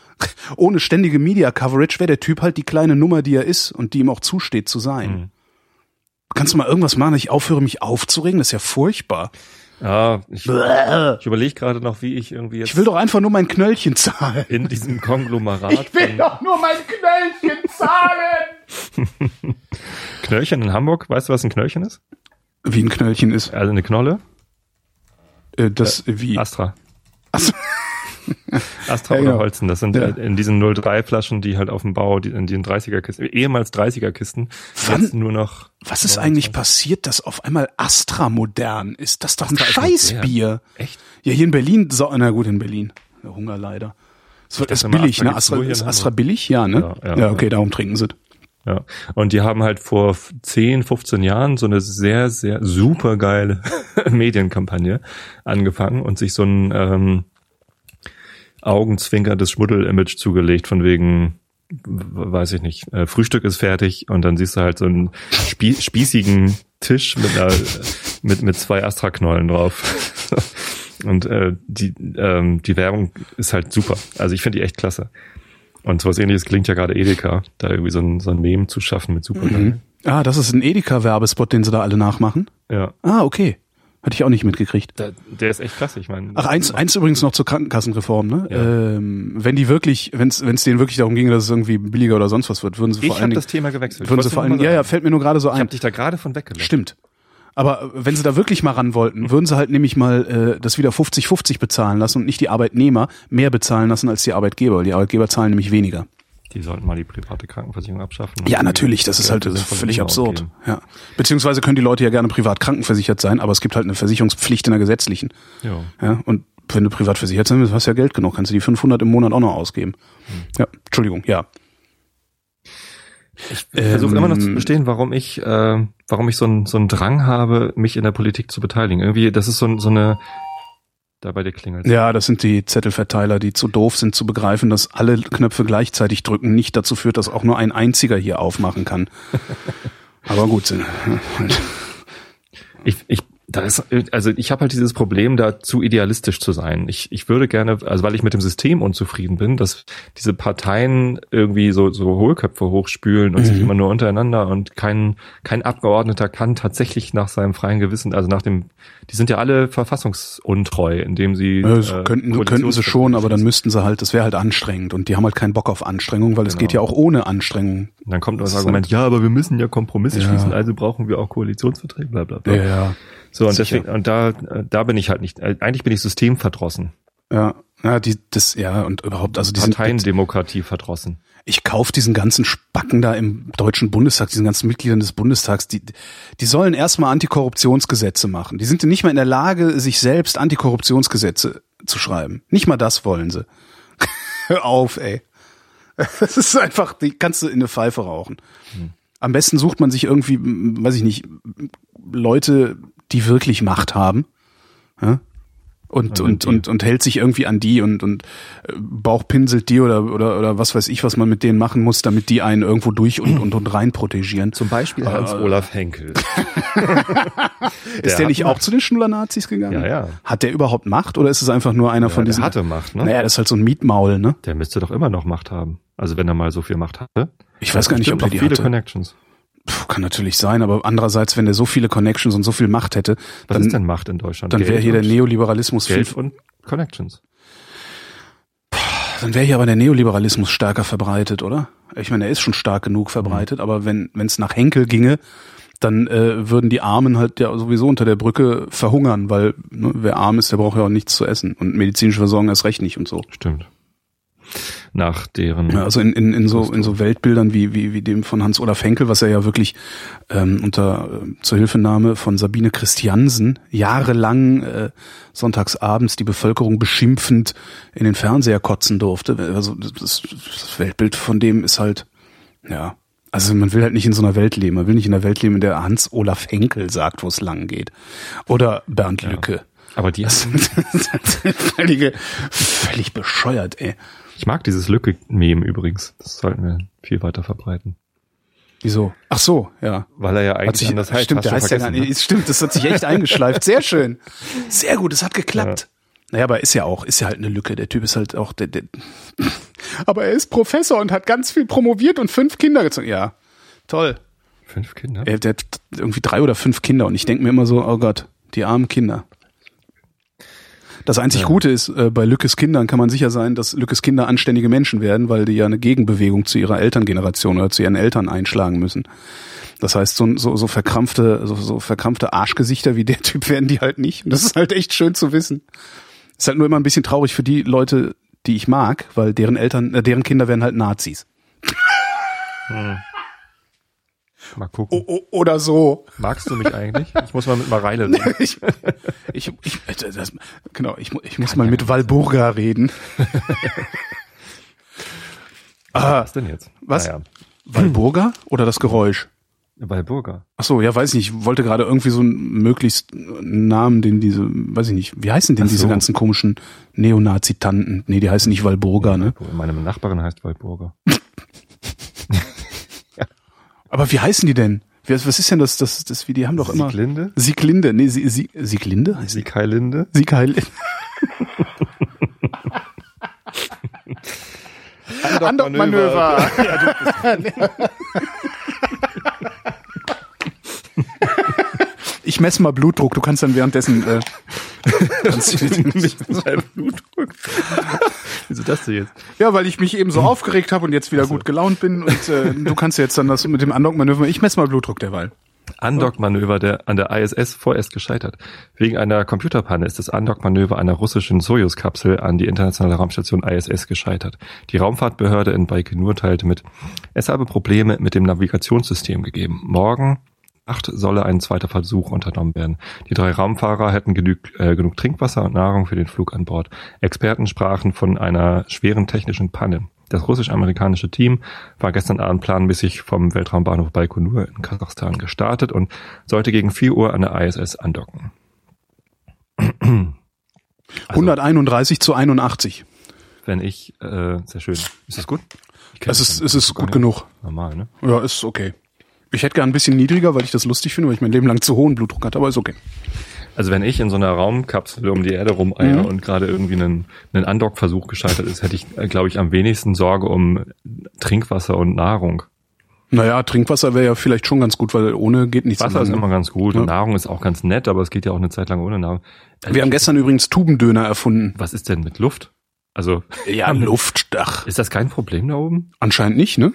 A: Ohne ständige Media-Coverage wäre der Typ halt die kleine Nummer, die er ist und die ihm auch zusteht zu sein. Mhm. Kannst du mal irgendwas machen, dass ich aufhöre, mich aufzuregen? Das ist ja furchtbar.
B: Ja, ich, ich überlege gerade noch, wie ich irgendwie jetzt.
A: Ich will doch einfach nur mein Knöllchen zahlen.
B: In diesem Konglomerat.
A: Ich will doch nur mein Knöllchen zahlen!
B: Knöllchen in Hamburg, weißt du, was ein Knöllchen ist?
A: Wie ein Knöllchen ist?
B: Also eine Knolle?
A: Äh, das, äh, wie?
B: Astra. Astra. Astra ja, oder Holzen, das sind ja. in diesen 03 Flaschen, die halt auf dem Bau, die, in den 30er Kisten, ehemals 30er Kisten,
A: Wann, jetzt nur noch. Was ist eigentlich passiert, dass auf einmal Astra modern ist? Das ist doch Astra ein Scheißbier. Echt? Ja, hier in Berlin, so, na gut, in Berlin. Der Hunger leider. Es wird erst billig, ne? Astra, ist Astra billig? Ja, ne? Ja, ja, okay, darum trinken sie.
B: Ja, und die haben halt vor 10, 15 Jahren so eine sehr, sehr super geile Medienkampagne angefangen und sich so ein ähm, Augenzwinker das Schmuddel-Image zugelegt, von wegen, weiß ich nicht, äh, Frühstück ist fertig und dann siehst du halt so einen spie spießigen Tisch mit einer, mit, mit zwei Astra-Knollen drauf. und äh, die, ähm, die Werbung ist halt super. Also ich finde die echt klasse. Und sowas ähnliches klingt ja gerade Edeka, da irgendwie so ein, so ein Meme zu schaffen mit super. Mhm.
A: Ah, das ist ein Edeka-Werbespot, den sie da alle nachmachen?
B: Ja.
A: Ah, okay. Hatte ich auch nicht mitgekriegt.
B: Da, der ist echt klasse, ich meine.
A: Ach, eins, eins übrigens noch zur Krankenkassenreform, ne? Ja. Ähm, wenn die wirklich, wenn es denen wirklich darum ginge, dass es irgendwie billiger oder sonst was wird, würden sie
B: ich
A: vor allen Dingen.
B: Ich habe das Thema gewechselt.
A: Würden sie vor allen ja, ja, fällt mir nur gerade so ein. Ich
B: hab dich da gerade von weggelassen.
A: Stimmt. Aber wenn sie da wirklich mal ran wollten, würden sie halt nämlich mal äh, das wieder 50-50 bezahlen lassen und nicht die Arbeitnehmer mehr bezahlen lassen als die Arbeitgeber, weil die Arbeitgeber zahlen nämlich weniger
B: die sollten mal die private Krankenversicherung abschaffen.
A: Ja, natürlich, das ist halt das völlig absurd. Ja. Beziehungsweise können die Leute ja gerne privat krankenversichert sein, aber es gibt halt eine Versicherungspflicht in der gesetzlichen. Ja. ja und wenn du privat versichert sein willst, hast du ja Geld genug, kannst du die 500 im Monat auch noch ausgeben. Hm. Ja, Entschuldigung, ja.
B: Ich versuche ähm, immer noch zu ähm, verstehen, warum ich, äh, warum ich so einen so einen Drang habe, mich in der Politik zu beteiligen. Irgendwie, das ist so, so eine da bei dir klingelt.
A: Ja, das sind die Zettelverteiler, die zu doof sind zu begreifen, dass alle Knöpfe gleichzeitig drücken nicht dazu führt, dass auch nur ein einziger hier aufmachen kann. Aber gut.
B: Ich, ich da ist, also ich habe halt dieses Problem, da zu idealistisch zu sein. Ich, ich würde gerne, also weil ich mit dem System unzufrieden bin, dass diese Parteien irgendwie so, so Hohlköpfe hochspülen und mhm. sich immer nur untereinander und kein, kein Abgeordneter kann tatsächlich nach seinem freien Gewissen, also nach dem, die sind ja alle verfassungsuntreu, indem sie.
A: Ja, äh, könnten, könnten sie schon, aber dann müssten sie halt, das wäre halt anstrengend und die haben halt keinen Bock auf Anstrengung, weil es genau. geht ja auch ohne Anstrengung.
B: Und dann kommt das, das Argument, halt, ja, aber wir müssen ja Kompromisse ja. schließen, also brauchen wir auch Koalitionsverträge, bla bla bla.
A: Ja, ja.
B: So, und Sicher. deswegen, und da, da bin ich halt nicht, eigentlich bin ich systemverdrossen.
A: Ja, ja, die, das, ja, und überhaupt, also
B: diesen Parteiendemokratie verdrossen.
A: Ich kauf diesen ganzen Spacken da im Deutschen Bundestag, diesen ganzen Mitgliedern des Bundestags, die, die sollen erstmal Antikorruptionsgesetze machen. Die sind nicht mal in der Lage, sich selbst Antikorruptionsgesetze zu schreiben. Nicht mal das wollen sie. Hör auf, ey. Das ist einfach, die kannst du in eine Pfeife rauchen. Hm. Am besten sucht man sich irgendwie, weiß ich nicht, Leute, die wirklich Macht haben. Ja? und,
B: An
A: und, und, und hält sich irgendwie an die und, und äh, Bauchpinselt die oder, oder, oder was weiß ich, was man mit denen machen muss, damit die einen irgendwo durch und, und, und rein protegieren.
B: Zum Beispiel Hans-Olaf Henkel.
A: Ist der
B: hat
A: nicht auch
B: Macht.
A: zu den Schnuller-Nazis gegangen?
B: Ja, ja.
A: Hat der überhaupt Macht oder ist es einfach nur einer
B: Ja,
A: von
B: der
A: diesen?
B: hatte Macht, ne?
A: Naja, das ist halt so ein Mietmaul, ne?
B: Der müsste doch immer noch Macht haben. Also wenn er mal so viel Macht hatte.
A: Ich weiß gar nicht, ob er die
B: viele
A: hatte.
B: Connections.
A: Puh, kann natürlich sein, aber andererseits, wenn der so viele Connections und so viel Macht hätte,
B: Was
A: dann,
B: ist denn Macht in Deutschland?
A: dann wäre hier der Neoliberalismus viel,
B: Geld und Connections.
A: dann wäre hier aber der Neoliberalismus stärker verbreitet, oder? Ich meine, er ist schon stark genug verbreitet, aber wenn wenn es nach Henkel ginge, dann äh, würden die Armen halt ja sowieso unter der Brücke verhungern, weil ne, wer arm ist, der braucht ja auch nichts zu essen und medizinische Versorgung erst recht nicht und so.
B: Stimmt. Nach deren
A: Ja, also in, in, in so in so Weltbildern wie wie wie dem von Hans Olaf Henkel, was er ja wirklich ähm, unter äh, zur Hilfenahme von Sabine Christiansen jahrelang äh, sonntags abends die Bevölkerung beschimpfend in den Fernseher kotzen durfte. Also das, das Weltbild von dem ist halt ja also man will halt nicht in so einer Welt leben. Man will nicht in einer Welt leben, in der Hans Olaf Henkel sagt, wo es lang geht. Oder Bernd Lücke.
B: aber die
A: Das ist völlige, völlig bescheuert, ey.
B: Ich mag dieses Lücke-Meme übrigens. Das sollten wir viel weiter verbreiten.
A: Wieso? Ach so, ja.
B: Weil er ja eigentlich
A: sich,
B: anders heißt.
A: stimmt, der heißt ja gar nicht. Stimmt, das hat sich echt eingeschleift. Sehr schön. Sehr gut, es hat geklappt. Naja, aber ist ja auch, ist ja halt eine Lücke. Der Typ ist halt auch der, der Aber er ist Professor und hat ganz viel promoviert und fünf Kinder gezogen. Ja, toll.
B: ne? Fünf Kinder?
A: Er, der hat irgendwie drei oder fünf Kinder und ich denke mir immer so, oh Gott, die armen Kinder. Das einzig
B: Ja.
A: Gute ist, äh, bei Lückes Kindern kann man sicher sein, dass Lückes Kinder anständige Menschen werden, weil die ja eine Gegenbewegung zu ihrer Elterngeneration oder zu ihren Eltern einschlagen müssen. Das heißt, so, so, so verkrampfte, so, so verkrampfte Arschgesichter wie der Typ werden die halt nicht. Und das ist halt echt schön zu wissen. Ist halt nur immer ein bisschen traurig für die Leute, die ich mag, weil deren Eltern, äh, deren Kinder werden halt Nazis.
B: Mal gucken.
A: O, oder so.
B: Magst du mich eigentlich? Ich muss mal mit Mareile reden.
A: ich, ich, ich, äh, das, genau, ich, ich muss mal mit Walburga reden. ah,
B: Was denn jetzt?
A: Was?
B: Naja,
A: Walburga oder das Geräusch?
B: Walburga.
A: Ach so, ja, weiß ich nicht. Ich wollte gerade irgendwie so einen möglichst Namen, den diese, weiß ich nicht, wie heißen denn
B: so.
A: diese ganzen komischen Neonazitanten? Nee, die heißen nicht Walburga, ne?
B: Meine Nachbarin heißt Walburga.
A: Aber wie heißen die denn? Was, was ist denn das, das, das, wie, die haben doch immer...
B: Sieglinde?
A: Sieglinde. Nee, Sie, Sie, Sieglinde? heißt die?
B: Siegheilinde?
A: Siegheil.
B: Andockmanöver.
A: Ich messe mal Blutdruck, du kannst dann währenddessen äh,
B: Blutdruck. Wieso das denn jetzt?
A: Ja, weil ich mich eben so aufgeregt habe und jetzt wieder gut gelaunt bin und äh, du kannst jetzt dann das mit dem Andockmanöver. Ich messe mal Blutdruck derweil.
B: Andockmanöver der an der ISS vorerst gescheitert. Wegen einer Computerpanne ist das Andockmanöver einer russischen Soyuz-Kapsel an die internationale Raumstation ISS gescheitert. Die Raumfahrtbehörde in Baikonur teilte mit, es habe Probleme mit dem Navigationssystem gegeben. Morgen Nacht solle ein zweiter Versuch unternommen werden. Die drei Raumfahrer hätten genug, äh, genug Trinkwasser und Nahrung für den Flug an Bord. Experten sprachen von einer schweren technischen Panne. Das russisch-amerikanische Team war gestern Abend planmäßig vom Weltraumbahnhof Baikonur in Kasachstan gestartet und sollte gegen 4 Uhr an der ISS andocken. Also,
A: 131 zu 81.
B: wenn ich, äh, sehr schön. Ist das gut?
A: Es ist, es ist gut genug.
B: Normal, ne?
A: Ja, ist okay. Ich hätte gern ein bisschen niedriger, weil ich das lustig finde, weil ich mein Leben lang zu hohen Blutdruck hatte, aber ist okay.
B: Also wenn ich in so einer Raumkapsel um die Erde rumeier
A: Mhm.
B: und gerade irgendwie einen, einen Andockversuch gescheitert ist, hätte ich, äh, glaube ich, am wenigsten Sorge um Trinkwasser und Nahrung.
A: Naja, Trinkwasser wäre ja vielleicht schon ganz gut, weil ohne geht nichts.
B: Wasser ist immer ganz gut
A: Ja.
B: und Nahrung ist auch ganz nett, aber es geht ja auch eine Zeit lang ohne Nahrung. Äh,
A: Wir haben gestern übrigens Tubendöner erfunden.
B: Was ist denn mit Luft? Also
A: Ja, Luftdach.
B: ist das kein Problem da oben?
A: Anscheinend nicht, ne?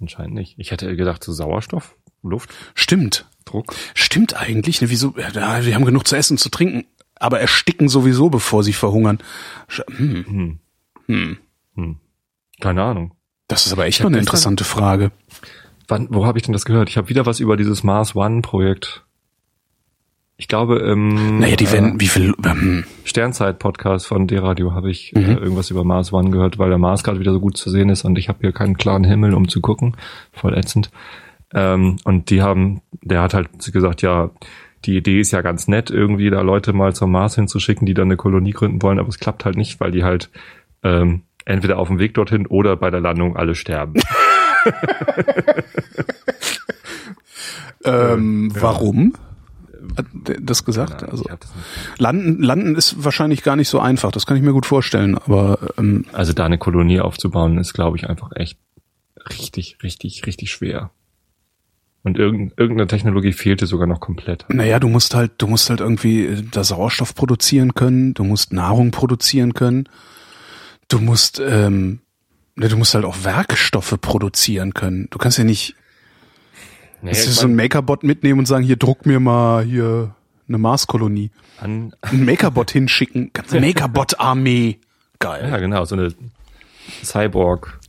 B: Anscheinend nicht. Ich hätte gedacht, so Sauerstoff, Luft,
A: Stimmt.
B: Druck.
A: Stimmt eigentlich, ne? Wieso? Ja, die haben genug zu essen und zu trinken, aber ersticken sowieso, bevor sie verhungern. Hm,
B: Hm,
A: hm.
B: hm. Keine Ahnung.
A: Das ist aber echt mal eine interessante Frage.
B: Wann, wo habe ich denn das gehört? Ich habe wieder was über dieses Mars One Projekt. Ich glaube im
A: Naja, die
B: äh,
A: werden, wie viel, hm.
B: Sternzeit-Podcast von D-Radio habe ich äh,
A: Mhm.
B: irgendwas über Mars One gehört, weil der Mars gerade wieder so gut zu sehen ist und ich habe hier keinen klaren Himmel, um zu gucken. Voll ätzend. Ähm, und die haben, der hat halt gesagt, ja, die Idee ist ja ganz nett, irgendwie da Leute mal zum Mars hinzuschicken, die dann eine Kolonie gründen wollen, aber es klappt halt nicht, weil die halt ähm, entweder auf dem Weg dorthin oder bei der Landung alle sterben.
A: ähm, ja. Warum? Hat das gesagt? Also landen, landen ist wahrscheinlich gar nicht so einfach. Das kann ich mir gut vorstellen. Aber ähm,
B: also da eine Kolonie aufzubauen ist, glaube ich, einfach echt richtig, richtig, richtig schwer. Und irgendeine Technologie fehlte sogar noch komplett.
A: Naja, du musst halt, du musst halt irgendwie äh, da Sauerstoff produzieren können, du musst Nahrung produzieren können, du musst, ähm, ne, du musst halt auch Werkstoffe produzieren können. Du kannst ja nicht naja, du so ein Makerbot mitnehmen und sagen, hier druck mir mal hier eine Marskolonie. An ein Makerbot hinschicken, ganze Makerbot-Armee. Geil.
B: Ja, genau, so eine Cyborg.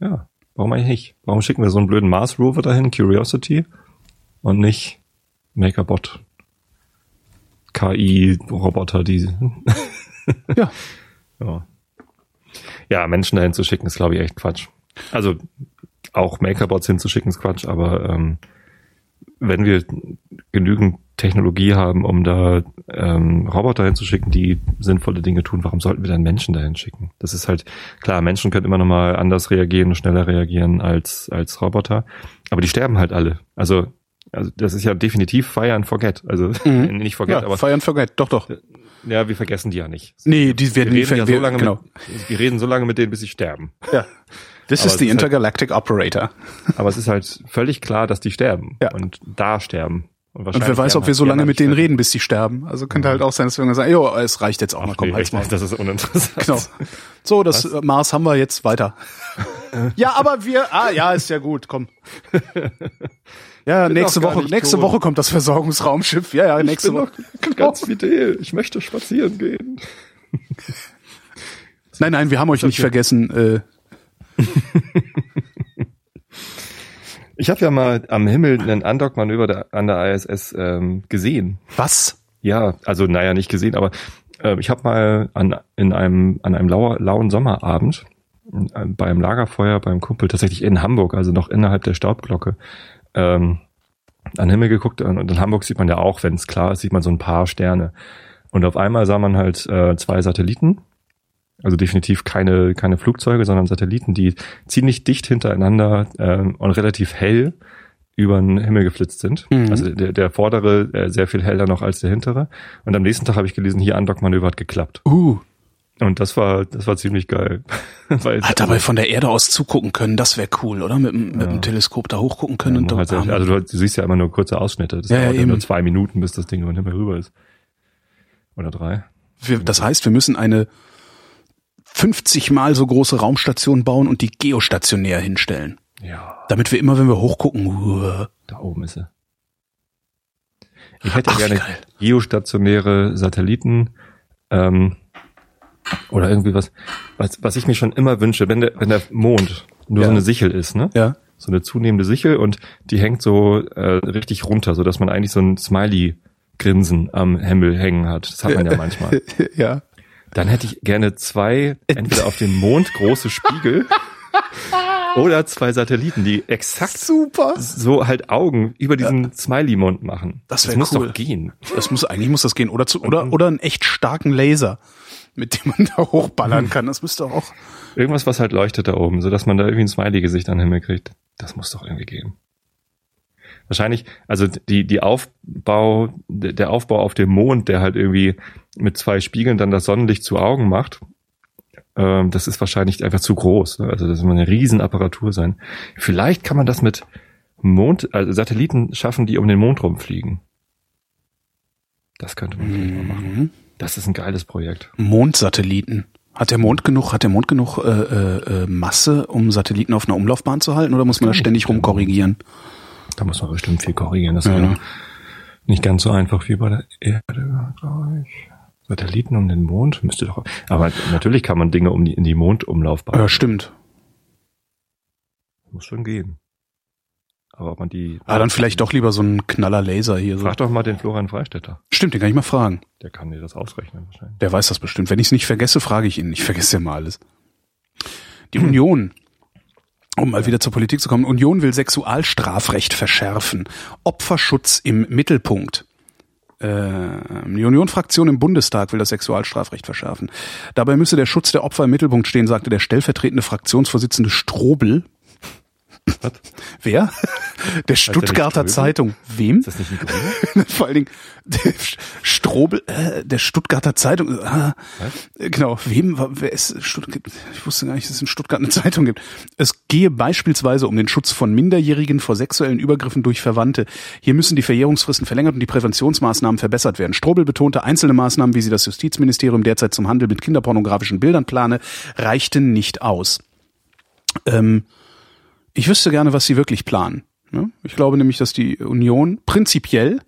B: Ja. Warum eigentlich nicht? Warum schicken wir so einen blöden Mars Rover dahin, Curiosity, und nicht Makerbot? KI-Roboter, die. ja. ja. Ja, Menschen dahin zu schicken, ist, glaube ich, echt Quatsch. Also auch Makerbots hinzuschicken, ist Quatsch, aber ähm, wenn wir genügend Technologie haben, um da ähm, Roboter hinzuschicken, die sinnvolle Dinge tun, warum sollten wir dann Menschen dahin schicken? Das ist halt, klar, Menschen können immer noch mal anders reagieren und schneller reagieren als, als Roboter, aber die sterben halt alle. Also, also das ist ja definitiv Fire and Forget. Also
A: mhm. nicht Forget, ja, aber Fire and Forget, doch, doch.
B: Ja, wir vergessen die ja nicht.
A: Nee, die werden
B: wir reden nie ja so lange genau. mit, Wir reden so lange mit denen, bis sie sterben.
A: Ja. This is the Intergalactic halt, Operator.
B: Aber es ist halt völlig klar, dass die sterben
A: ja.
B: und da sterben.
A: Und, und wer weiß, ob wir so lange mit denen reden, bis die sterben. Also könnte halt auch sein, dass wir irgendwann sagen, jo, es reicht jetzt auch Ach, mal, komm, nee, halt's mal.
B: Das ist uninteressant. Genau.
A: So, das Was? Mars haben wir jetzt weiter. ja, aber wir, ah, ja, ist ja gut, komm. Ja, nächste Woche, nächste tot. Woche kommt das Versorgungsraumschiff. Ja, ja, nächste Woche.
B: Genau. Ganz fidel. Ich möchte spazieren gehen.
A: nein, nein, wir haben euch nicht vergessen. Äh,
B: ich habe ja mal am Himmel einen Undock-Manöver an der ISS ähm, gesehen.
A: Was?
B: Ja, also naja, nicht gesehen, aber äh, ich habe mal an, in einem, an einem lauer, lauen Sommerabend äh, beim Lagerfeuer beim Kumpel tatsächlich in Hamburg, also noch innerhalb der Staubglocke, ähm, an den Himmel geguckt. Und in Hamburg sieht man ja auch, wenn es klar ist, sieht man so ein paar Sterne. Und auf einmal sah man halt äh, zwei Satelliten also definitiv keine, keine Flugzeuge, sondern Satelliten, die ziemlich dicht hintereinander ähm, und relativ hell über den Himmel geflitzt sind. Mhm. Also der, der vordere äh, sehr viel heller noch als der hintere. Und am nächsten Tag habe ich gelesen, hier Andockmanöver hat geklappt.
A: Uh.
B: Und das war, das war ziemlich geil.
A: Weil, Hat dabei von der Erde aus zugucken können, das wäre cool, oder? Mit, mit ja. dem Teleskop da hochgucken können. Ja, und
B: halt, also du, du, siehst ja immer nur kurze Ausschnitte. Das
A: ja, dauert ja,
B: nur zwei Minuten, bis das Ding über den Himmel rüber ist. Oder drei.
A: Wir, das heißt, wir müssen eine 50 mal so große Raumstationen bauen und die geostationär hinstellen.
B: Ja.
A: Damit wir immer, wenn wir hochgucken, uh,
B: da oben ist sie. Ich hätte Ach, gerne geostationäre Satelliten ähm, oder irgendwie was, was, was ich mir schon immer wünsche, wenn der, wenn der Mond nur ja. so eine Sichel ist, ne?
A: Ja.
B: So eine zunehmende Sichel und die hängt so äh, richtig runter, so dass man eigentlich so ein Smiley-Grinsen am Himmel hängen hat. Das hat man ja manchmal.
A: ja.
B: Dann hätte ich gerne zwei, entweder auf dem Mond große Spiegel oder zwei Satelliten, die exakt
A: Super.
B: so halt Augen über diesen ja. Smiley-Mond machen.
A: Das, das muss cool.
B: doch gehen.
A: Das muss eigentlich muss das gehen oder zu, oder oder einen echt starken Laser, mit dem man da hochballern kann. Das müsste auch
B: irgendwas, was halt leuchtet da oben, so dass man da irgendwie ein Smiley-Gesicht an den Himmel kriegt. Das muss doch irgendwie gehen. Wahrscheinlich, also die, die Aufbau, der Aufbau auf dem Mond, der halt irgendwie mit zwei Spiegeln dann das Sonnenlicht zu Augen macht, ähm, das ist wahrscheinlich einfach zu groß. Ne? Also das muss eine Riesenapparatur sein. Vielleicht kann man das mit Mond, also Satelliten schaffen, die um den Mond rumfliegen. Das könnte man vielleicht mal machen. Mhm. Das ist ein geiles Projekt.
A: Mondsatelliten. Hat der Mond genug, hat der Mond genug äh, äh, äh Masse, um Satelliten auf einer Umlaufbahn zu halten, oder muss man da ständig rumkorrigieren?
B: Da muss man bestimmt viel korrigieren. Das ist ja. nicht ganz so einfach wie bei der Erde, glaube ich. Satelliten um den Mond müsste doch. Aber natürlich kann man Dinge um die, in die Mondumlaufbahn.
A: Ja, stimmt.
B: Muss schon gehen. Aber ob man die.
A: Ah, dann vielleicht doch lieber so ein Knaller Laser hier.
B: Frag so. doch mal den Florian Freistetter.
A: Stimmt, den kann ich mal fragen.
B: Der kann dir das ausrechnen wahrscheinlich.
A: Der weiß das bestimmt. Wenn ich es nicht vergesse, frage ich ihn. Ich vergesse ja mal alles. Die Union um mal wieder zur Politik zu kommen. Union will Sexualstrafrecht verschärfen. Opferschutz im Mittelpunkt. Äh, die Union-Fraktion im Bundestag will das Sexualstrafrecht verschärfen. Dabei müsse der Schutz der Opfer im Mittelpunkt stehen, sagte der stellvertretende Fraktionsvorsitzende Strobel. Was? Wer? Der Stuttgarter Zeitung. Wem? Ist das nicht ein Grüner? Vor allen Dingen der Strobel, äh, der Stuttgarter Zeitung. Äh, genau, wem, wer ist Stuttgart? Ich wusste gar nicht, dass es in Stuttgart eine Zeitung gibt. Es gehe beispielsweise um den Schutz von Minderjährigen vor sexuellen Übergriffen durch Verwandte. Hier müssen die Verjährungsfristen verlängert und die Präventionsmaßnahmen verbessert werden. Strobel betonte, einzelne Maßnahmen, wie sie das Justizministerium derzeit zum Handel mit kinderpornografischen Bildern plane, reichten nicht aus. Ähm, ich wüsste gerne, was sie wirklich planen. Ne? Ich glaube nämlich, dass die Union prinzipiell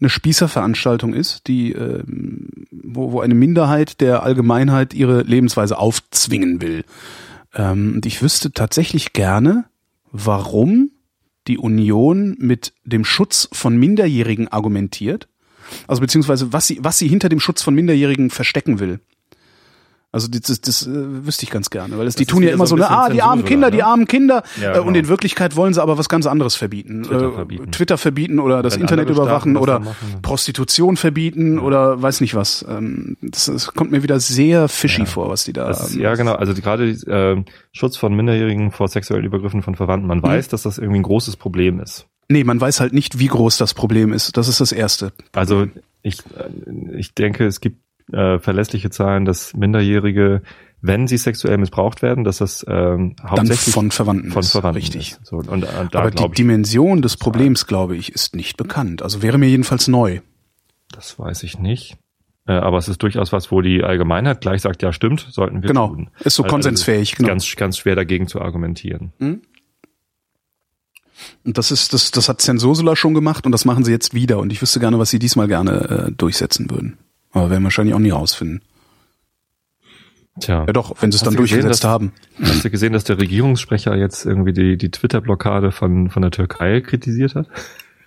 A: eine Spießerveranstaltung ist, die äh, wo, wo eine Minderheit der Allgemeinheit ihre Lebensweise aufzwingen will. Ähm, und ich wüsste tatsächlich gerne, warum die Union mit dem Schutz von Minderjährigen argumentiert. Also beziehungsweise was sie, was sie hinter dem Schutz von Minderjährigen verstecken will. Also das, das, das äh, wüsste ich ganz gerne, weil das, das die tun ja immer so, ne, ah, die armen Kinder, die ne? armen Kinder. Ja, genau. Und in Wirklichkeit wollen sie aber was ganz anderes verbieten. Twitter äh, verbieten, Twitter verbieten oder das Wenn Internet überwachen oder Prostitution verbieten ja. oder weiß nicht was. Ähm, das, das kommt mir wieder sehr fishy ja. vor, was die da
B: das, Ja, genau. Also gerade äh, Schutz von Minderjährigen vor sexuellen Übergriffen von Verwandten. Man mhm. weiß, dass das irgendwie ein großes Problem ist.
A: Nee, man weiß halt nicht, wie groß das Problem ist. Das ist das Erste.
B: Also ich, äh, ich denke, es gibt äh, verlässliche Zahlen, dass Minderjährige, wenn sie sexuell missbraucht werden, dass das ähm, hauptsächlich
A: Dann von Verwandten
B: von Verwandten
A: richtig. Ist. So, und, und äh, da, Aber die Dimension des Problems, glaube ich, ist nicht bekannt. Also wäre mir jedenfalls neu.
B: Das weiß ich nicht. Äh, aber es ist durchaus was, wo die Allgemeinheit gleich sagt, ja stimmt, sollten wir
A: genau. tun. Ist so also, konsensfähig.
B: Genau. Ganz, ganz schwer dagegen zu argumentieren. Mhm.
A: Und das ist, das, das hat Zensursula schon gemacht und das machen sie jetzt wieder. Und ich wüsste gerne, was sie diesmal gerne äh, durchsetzen würden. Aber werden wir wahrscheinlich auch nie rausfinden. Tja. Ja doch, wenn sie es dann durchgesetzt
B: gesehen, dass,
A: haben.
B: Hast du gesehen, dass der Regierungssprecher jetzt irgendwie die, die Twitter-Blockade von, von der Türkei kritisiert hat?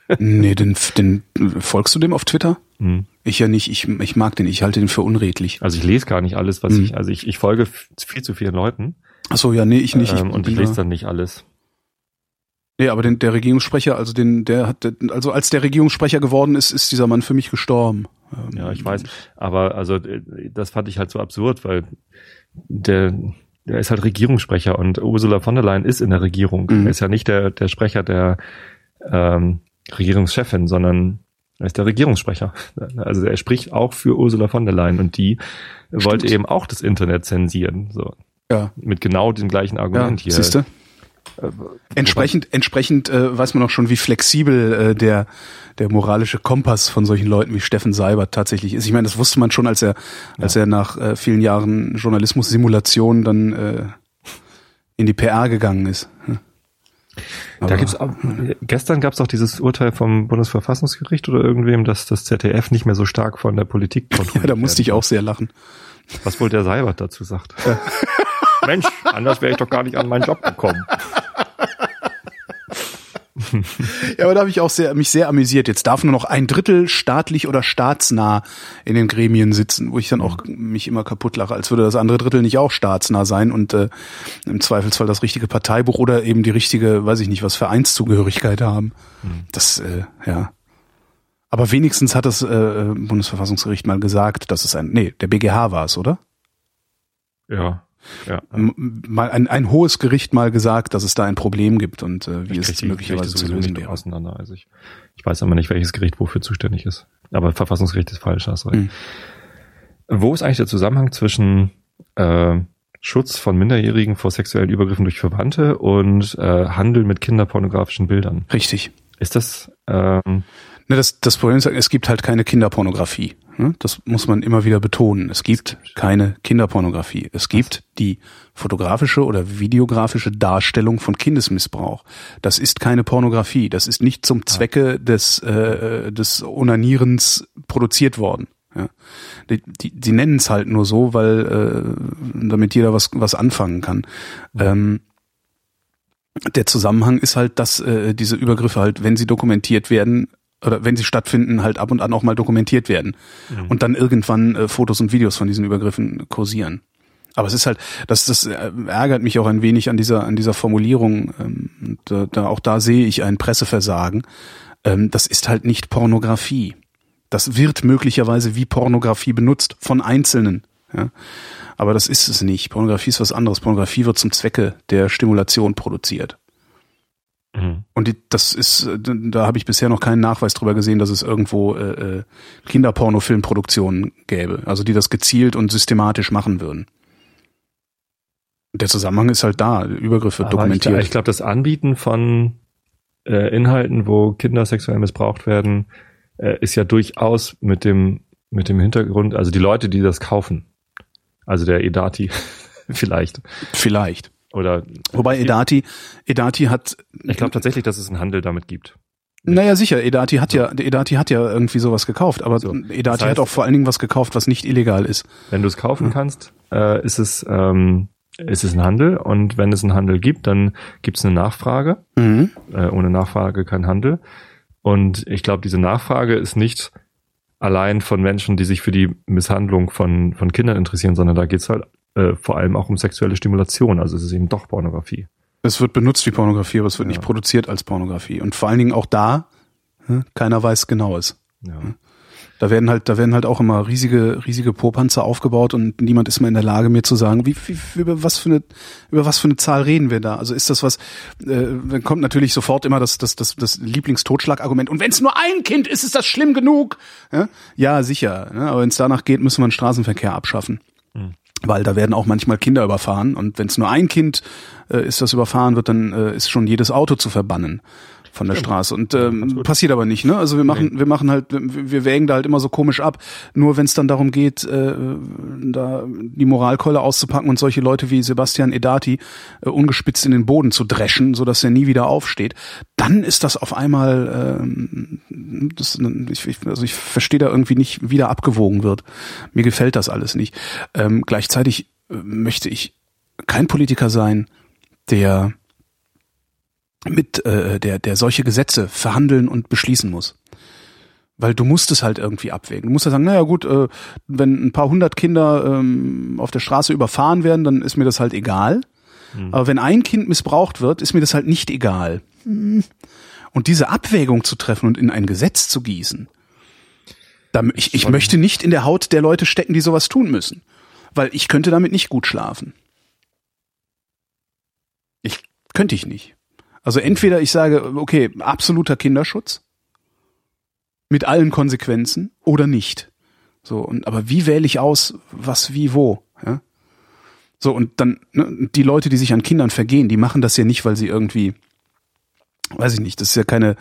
A: nee, den, den folgst du dem auf Twitter? Hm. Ich ja nicht, ich, ich mag den, ich halte den für unredlich.
B: Also ich lese gar nicht alles, was hm. ich, also ich, ich folge viel zu vielen Leuten.
A: Ach so, ja, nee, ich nicht.
B: Ähm, und ich lese dann nicht alles.
A: Nee, aber den, der Regierungssprecher, also den, der hat, also als der Regierungssprecher geworden ist, ist dieser Mann für mich gestorben.
B: Ja, ich weiß. Aber also das fand ich halt so absurd, weil der, der ist halt Regierungssprecher und Ursula von der Leyen ist in der Regierung. Mhm. Er ist ja nicht der, der Sprecher der ähm, Regierungschefin, sondern er ist der Regierungssprecher. Also er spricht auch für Ursula von der Leyen und die Stimmt. wollte eben auch das Internet zensieren. So. Ja. Mit genau dem gleichen Argument ja, hier.
A: Siehste? Entsprechend, entsprechend äh, weiß man auch schon, wie flexibel äh, der der moralische Kompass von solchen Leuten wie Steffen Seibert tatsächlich ist. Ich meine, das wusste man schon, als er als er nach äh, vielen Jahren Journalismus-Simulation dann äh, in die PR gegangen ist.
B: Aber, da gibt's auch, gestern gab es auch dieses Urteil vom Bundesverfassungsgericht oder irgendwem, dass das ZDF nicht mehr so stark von der Politik
A: kontrolliert Ja, da musste ich auch sehr lachen.
B: Was wohl der Seibert dazu sagt. Mensch, anders wäre ich doch gar nicht an meinen Job gekommen.
A: ja, aber da habe ich auch sehr, mich sehr amüsiert. Jetzt darf nur noch ein Drittel staatlich oder staatsnah in den Gremien sitzen, wo ich dann auch mich immer kaputt lache, als würde das andere Drittel nicht auch staatsnah sein und äh, im Zweifelsfall das richtige Parteibuch oder eben die richtige, weiß ich nicht, was Vereinszugehörigkeit haben. Mhm. Das, äh, ja. Aber wenigstens hat das äh, Bundesverfassungsgericht mal gesagt, dass es ein, nee, der BGH war es, oder?
B: Ja.
A: Ja. Mal ein, ein hohes Gericht mal gesagt, dass es da ein Problem gibt und äh, wie es möglicherweise zu lösen wäre.
B: Auseinander. Also ich, ich weiß aber nicht, welches Gericht wofür zuständig ist. Aber Verfassungsgericht ist falsch, hast recht. Mhm. Wo ist eigentlich der Zusammenhang zwischen äh, Schutz von Minderjährigen vor sexuellen Übergriffen durch Verwandte und äh, Handel mit kinderpornografischen Bildern?
A: Richtig.
B: Ist das ähm,
A: Ne, das, das Problem ist, es gibt halt keine Kinderpornografie. Ne? Das muss man immer wieder betonen. Es gibt keine Kinderpornografie. Es gibt die fotografische oder videografische Darstellung von Kindesmissbrauch. Das ist keine Pornografie. Das ist nicht zum Zwecke des, äh, des Onanierens produziert worden. Ja. Die, die, die nennen es halt nur so, weil äh, damit jeder was, was anfangen kann. Ähm, der Zusammenhang ist halt, dass äh, diese Übergriffe halt, wenn sie dokumentiert werden, oder wenn sie stattfinden, halt ab und an auch mal dokumentiert werden. Mhm. Und dann irgendwann äh, Fotos und Videos von diesen Übergriffen kursieren. Aber es ist halt, das, das ärgert mich auch ein wenig an dieser, an dieser Formulierung. Ähm, äh, da, auch da sehe ich ein Presseversagen. Ähm, das ist halt nicht Pornografie. Das wird möglicherweise wie Pornografie benutzt von Einzelnen. Ja? Aber das ist es nicht. Pornografie ist was anderes. Pornografie wird zum Zwecke der Stimulation produziert. Mhm. Und die, das ist, da habe ich bisher noch keinen Nachweis drüber gesehen, dass es irgendwo äh, äh Kinderpornofilmproduktionen gäbe, also die das gezielt und systematisch machen würden. Der Zusammenhang ist halt da, Übergriffe Aber dokumentiert.
B: Ich, ich glaube, das Anbieten von äh, Inhalten, wo Kinder sexuell missbraucht werden, äh, ist ja durchaus mit dem mit dem Hintergrund, also die Leute, die das kaufen, also der Edati vielleicht.
A: Vielleicht.
B: Oder
A: Wobei Edati, Edati hat.
B: Ich glaube tatsächlich, dass es einen Handel damit gibt.
A: Naja, sicher, Edati hat ja, Edati hat ja irgendwie sowas gekauft, aber so. Edati das heißt, hat auch vor allen Dingen was gekauft, was nicht illegal ist.
B: Wenn du es kaufen kannst, äh, ist es ähm, ist es ein Handel und wenn es einen Handel gibt, dann gibt es eine Nachfrage. Mhm. Äh, ohne Nachfrage kein Handel. Und ich glaube, diese Nachfrage ist nicht allein von Menschen, die sich für die Misshandlung von, von Kindern interessieren, sondern da geht's halt äh, vor allem auch um sexuelle Stimulation. Also es ist eben doch Pornografie.
A: Es wird benutzt wie Pornografie, aber es wird ja. nicht produziert als Pornografie. Und vor allen Dingen auch da, hm, keiner weiß genaues. Ja. Hm. Da werden halt, da werden halt auch immer riesige, riesige Popanzer aufgebaut und niemand ist mehr in der Lage, mir zu sagen, wie, wie, über was für eine, über was für eine Zahl reden wir da? Also ist das was, äh, dann kommt natürlich sofort immer das, das, das, das Lieblingstotschlagargument. Und wenn es nur ein Kind ist, ist das schlimm genug. Ja, ja sicher. Ja, aber wenn es danach geht, müssen wir den Straßenverkehr abschaffen. Mhm weil da werden auch manchmal Kinder überfahren. Und wenn es nur ein Kind äh, ist, das überfahren wird, dann äh, ist schon jedes Auto zu verbannen von der Stimmt. Straße. Und ähm, passiert aber nicht, ne? Also wir machen, nee. wir machen halt, wir, wir wägen da halt immer so komisch ab. Nur wenn es dann darum geht, äh, da die Moralkeule auszupacken und solche Leute wie Sebastian Edati äh, ungespitzt in den Boden zu dreschen, so dass er nie wieder aufsteht, dann ist das auf einmal, ähm, das, ich, ich, also ich verstehe da irgendwie nicht, wie da abgewogen wird. Mir gefällt das alles nicht. Ähm, gleichzeitig äh, möchte ich kein Politiker sein, der mit äh, der der solche Gesetze verhandeln und beschließen muss. Weil du musst es halt irgendwie abwägen. Du musst ja sagen, naja gut, äh, wenn ein paar hundert Kinder ähm, auf der Straße überfahren werden, dann ist mir das halt egal. Mhm. Aber wenn ein Kind missbraucht wird, ist mir das halt nicht egal. Mhm. Und diese Abwägung zu treffen und in ein Gesetz zu gießen, da, ich, ich möchte nicht in der Haut der Leute stecken, die sowas tun müssen. Weil ich könnte damit nicht gut schlafen. Ich könnte ich nicht. Also entweder ich sage, okay, absoluter Kinderschutz mit allen Konsequenzen oder nicht. So, und aber wie wähle ich aus, was, wie, wo? Ja? So, und dann, ne, die Leute, die sich an Kindern vergehen, die machen das ja nicht, weil sie irgendwie, weiß ich nicht, das ist ja keine,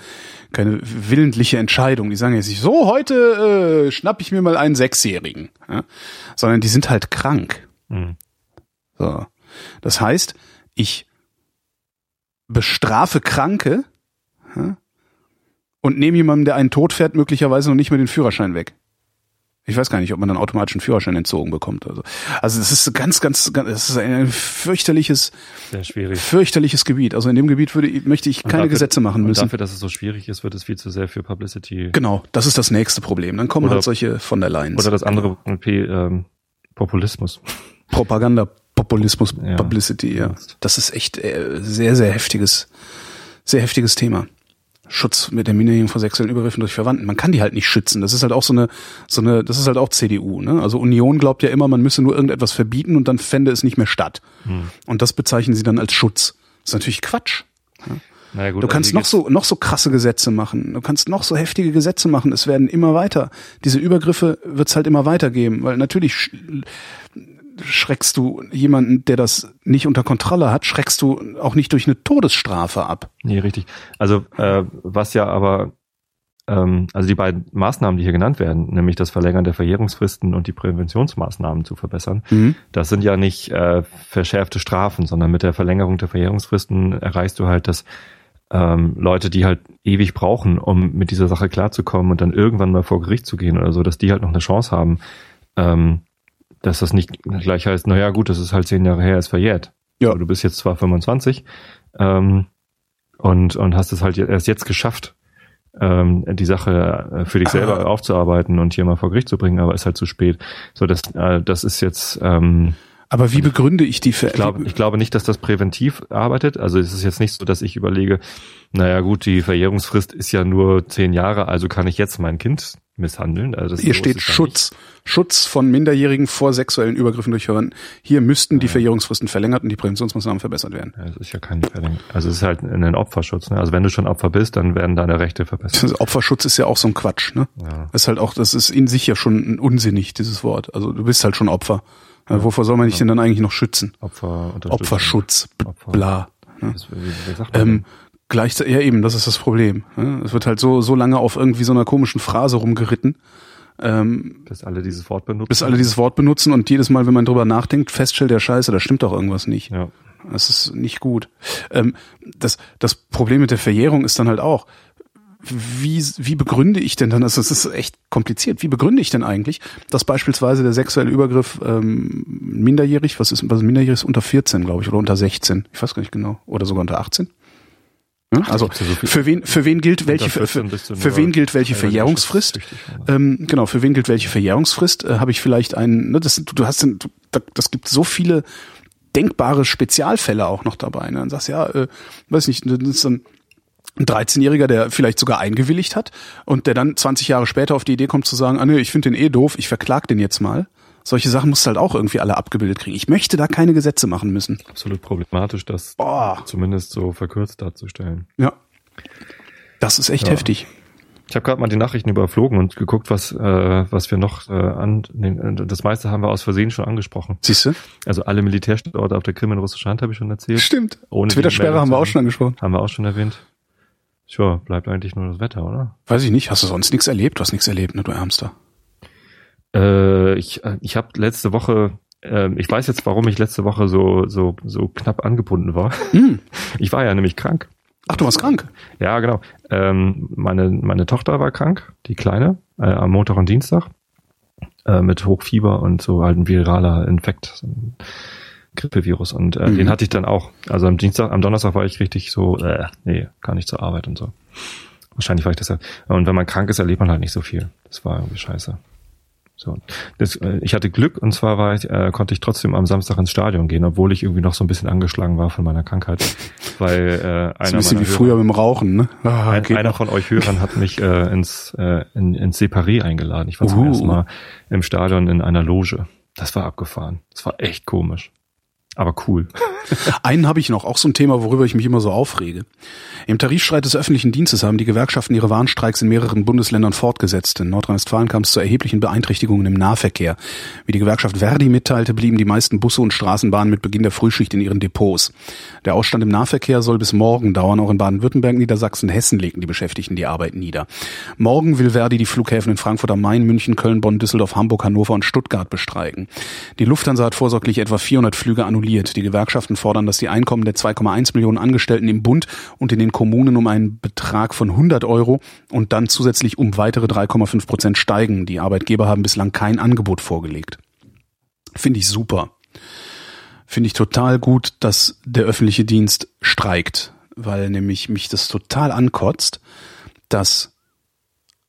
A: keine willentliche Entscheidung. Die sagen jetzt nicht, so, heute äh, schnapp ich mir mal einen Sechsjährigen. Ja? Sondern die sind halt krank. Mhm. So. Das heißt, ich bestrafe Kranke ja, und nehme jemandem, der einen Tod fährt, möglicherweise noch nicht mehr den Führerschein weg. Ich weiß gar nicht, ob man dann automatisch einen Führerschein entzogen bekommt. Also, also es ist ganz, ganz, ganz, es ist ein fürchterliches, fürchterliches Gebiet. Also in dem Gebiet würde, möchte ich keine dafür, Gesetze machen müssen. Und
B: dafür, dass es so schwierig ist, wird es viel zu sehr für Publicity.
A: Genau, das ist das nächste Problem. Dann kommen oder, halt solche von der Leyen.
B: Oder das andere P, ähm, Populismus.
A: Propaganda. Populismus, ja. Publicity, ja. Das ist echt äh, sehr, sehr heftiges, sehr heftiges Thema. Schutz mit der Minderjährigen vor sexuellen Übergriffen durch Verwandten. Man kann die halt nicht schützen. Das ist halt auch so eine, so eine, das ist halt auch CDU. Ne? Also Union glaubt ja immer, man müsse nur irgendetwas verbieten und dann fände es nicht mehr statt. Hm. Und das bezeichnen sie dann als Schutz. Das ist natürlich Quatsch. Ja? Naja, gut, du kannst noch so, noch so krasse Gesetze machen. Du kannst noch so heftige Gesetze machen. Es werden immer weiter. Diese Übergriffe wird es halt immer weitergeben, weil natürlich schreckst du jemanden, der das nicht unter Kontrolle hat, schreckst du auch nicht durch eine Todesstrafe ab.
B: Nee, richtig. Also äh, was ja aber, ähm, also die beiden Maßnahmen, die hier genannt werden, nämlich das Verlängern der Verjährungsfristen und die Präventionsmaßnahmen zu verbessern, mhm. das sind ja nicht äh, verschärfte Strafen, sondern mit der Verlängerung der Verjährungsfristen erreichst du halt, dass ähm, Leute, die halt ewig brauchen, um mit dieser Sache klarzukommen und dann irgendwann mal vor Gericht zu gehen oder so, dass die halt noch eine Chance haben, ähm, dass das nicht gleich heißt, naja gut, das ist halt zehn Jahre her, ist verjährt. Ja. Aber du bist jetzt zwar 25 ähm, und, und hast es halt erst jetzt geschafft, ähm, die Sache äh, für dich selber ah. aufzuarbeiten und hier mal vor Gericht zu bringen, aber ist halt zu spät. So, das, äh, das ist jetzt ähm,
A: Aber wie begründe ich die Ver
B: Ich glaube, ich glaube nicht, dass das präventiv arbeitet. Also es ist jetzt nicht so, dass ich überlege, naja gut, die Verjährungsfrist ist ja nur zehn Jahre, also kann ich jetzt mein Kind misshandeln. Also das
A: Hier
B: so
A: steht Schutz. Schutz von Minderjährigen vor sexuellen Übergriffen durch Verwandten. Hier müssten die Verjährungsfristen verlängert und die Präventionsmaßnahmen verbessert werden.
B: Ja, Es ist ja kein Verlängerung. Also es ist halt ein Opferschutz. Ne? Also wenn du schon Opfer bist, dann werden deine Rechte verbessert.
A: Das Opferschutz ist ja auch so ein Quatsch, ne?
B: Ja.
A: Das ist halt auch, das ist in sich ja schon unsinnig, dieses Wort. Also du bist halt schon Opfer. Ja, wovor soll man dich denn dann eigentlich noch schützen?
B: Opfer
A: Opferschutz,
B: Opfer.
A: bla.
B: Das, wie, wie
A: Ähm, gleichzeitig, ja eben, das ist das Problem. ne? Es wird halt so, so lange auf irgendwie so einer komischen Phrase rumgeritten, ähm,
B: dass alle dieses Wort benutzen?
A: bis alle dieses Wort benutzen und jedes Mal, wenn man drüber nachdenkt, feststellt, der Scheiße, da stimmt doch irgendwas nicht.
B: ja.
A: Das ist nicht gut. Ähm, das, das Problem mit der Verjährung ist dann halt auch, wie, wie begründe ich denn dann, also es ist echt kompliziert, wie begründe ich denn eigentlich, dass beispielsweise der sexuelle Übergriff ähm, minderjährig, was ist, was ist minderjährig ist, unter 14, glaube ich, oder unter 16, ich weiß gar nicht genau, oder sogar unter 18? Ja, also für wen für wen gilt welche für,
B: 14
A: für, wen gilt welche Verjährungsfrist? Ähm, genau, für wen gilt welche Verjährungsfrist? Äh, Habe ich vielleicht einen, ne, das, du, hast, den- das gibt so viele denkbare Spezialfälle auch noch dabei. Ne? Dann sagst du, ja, äh, weiß nicht, das ist dann ein 13-Jähriger, der vielleicht sogar eingewilligt hat und der dann 20 Jahre später auf die Idee kommt zu sagen, ah nee, ich finde den eh doof, ich verklag den jetzt mal. Solche Sachen musst du halt auch irgendwie alle abgebildet kriegen. Ich möchte da keine Gesetze machen müssen.
B: Absolut problematisch, das
A: Boah.
B: zumindest so verkürzt darzustellen.
A: Ja. Das ist echt
B: Ja.
A: heftig.
B: Ich habe gerade mal die Nachrichten überflogen und geguckt, was äh, was wir noch äh, an. Nee, das meiste haben wir aus Versehen schon angesprochen.
A: Siehst du?
B: Also alle Militärstandorte auf der Krim in russischer Hand habe ich schon erzählt.
A: Stimmt.
B: Ohne
A: Twitter-Sperre haben wir auch schon angesprochen.
B: Haben wir auch schon erwähnt. Tja, bleibt eigentlich nur das Wetter, oder?
A: Weiß ich nicht. Hast du sonst nichts erlebt? Du hast nichts erlebt, ne, du Ärmster.
B: Äh, ich äh, ich habe letzte Woche, äh, ich weiß jetzt, warum ich letzte Woche so so so knapp angebunden war.
A: Hm.
B: Ich war ja nämlich krank.
A: Ach, du warst krank.
B: Ja, genau. Ähm, meine, meine Tochter war krank, die Kleine, äh, am Montag und Dienstag. Mit Hochfieber und so halt ein viraler Infekt, so ein Grippevirus. Und äh,
A: Mhm.
B: den hatte ich dann auch. Also am Dienstag, am Donnerstag war ich richtig so, äh, nee, gar nicht zur Arbeit und so. Wahrscheinlich war ich das ja. Und wenn man krank ist, erlebt man halt nicht so viel. Das war irgendwie scheiße. So, das, äh, ich hatte Glück und zwar war ich, äh, konnte ich trotzdem am Samstag ins Stadion gehen, obwohl ich irgendwie noch so ein bisschen angeschlagen war von meiner Krankheit, weil äh, einer
A: ein bisschen wie
B: meiner
A: früher
B: Hörer,
A: mit dem Rauchen, ne? Ah,
B: ein, einer
A: noch.
B: von euch Hörern hat mich äh, ins äh, in, ins Separé eingeladen. Ich war zum
A: Uhu.
B: ersten Mal im Stadion in einer Loge. Das war abgefahren. Das war echt komisch, aber cool.
A: Einen habe ich noch, auch so ein Thema, worüber ich mich immer so aufrege. Im Tarifstreit des öffentlichen Dienstes haben die Gewerkschaften ihre Warnstreiks in mehreren Bundesländern fortgesetzt. In Nordrhein-Westfalen kam es zu erheblichen Beeinträchtigungen im Nahverkehr. Wie die Gewerkschaft Verdi mitteilte, blieben die meisten Busse und Straßenbahnen mit Beginn der Frühschicht in ihren Depots. Der Ausstand im Nahverkehr soll bis morgen dauern. Auch in Baden-Württemberg, Niedersachsen, Hessen legten die Beschäftigten die Arbeit nieder. Morgen will Verdi die Flughäfen in Frankfurt am Main, München, Köln, Bonn, Düsseldorf, Hamburg, Hannover und Stuttgart bestreiken. Die Lufthansa hat vorsorglich etwa 400 Flüge annulliert. Die Gewerkschaften fordern, dass die Einkommen der 2,1 Millionen Angestellten im Bund und in den Kommunen um einen Betrag von 100 Euro und dann zusätzlich um weitere 3,5 Prozent steigen. Die Arbeitgeber haben bislang kein Angebot vorgelegt. Finde ich super. Finde ich total gut, dass der öffentliche Dienst streikt, weil nämlich mich das total ankotzt, dass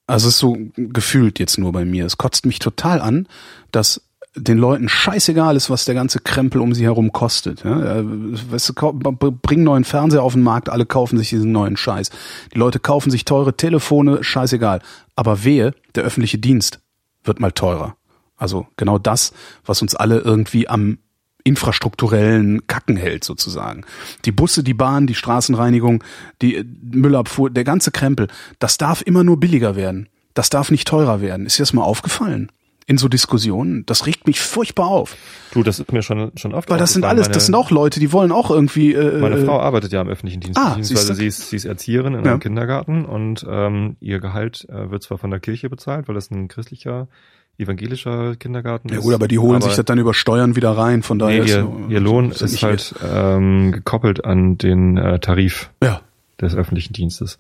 A: also es ist so gefühlt jetzt nur bei mir. Es kotzt mich total an, dass den Leuten scheißegal ist, was der ganze Krempel um sie herum kostet. Ja, äh, weißt du, bring neuen Fernseher auf den Markt, alle kaufen sich diesen neuen Scheiß. Die Leute kaufen sich teure Telefone, scheißegal. Aber wehe, der öffentliche Dienst wird mal teurer. Also genau das, was uns alle irgendwie am infrastrukturellen Kacken hält sozusagen. Die Busse, die Bahn, die Straßenreinigung, die äh, Müllabfuhr, der ganze Krempel, das darf immer nur billiger werden. Das darf nicht teurer werden. Ist dir das mal aufgefallen? In so Diskussionen? Das regt mich furchtbar auf.
B: Du, das ist mir schon schon oft.
A: Weil das sind alles, das sind auch Leute, die wollen auch irgendwie. Äh,
B: Meine
A: äh,
B: Frau arbeitet ja im öffentlichen Dienst,
A: Ah,
B: beziehungsweise sie ist, sie ist Erzieherin in
A: Ja.
B: einem Kindergarten und ähm, ihr Gehalt äh, wird zwar von der Kirche bezahlt, weil das ein christlicher, evangelischer Kindergarten
A: Ja
B: ist.
A: gut, aber die holen sich das dann über Steuern wieder rein. Von daher
B: Nee,
A: ist
B: ihr,
A: so-
B: ihr Lohn
A: ist ja
B: ist halt ähm, gekoppelt an den äh, Tarif
A: Ja,
B: des öffentlichen Dienstes.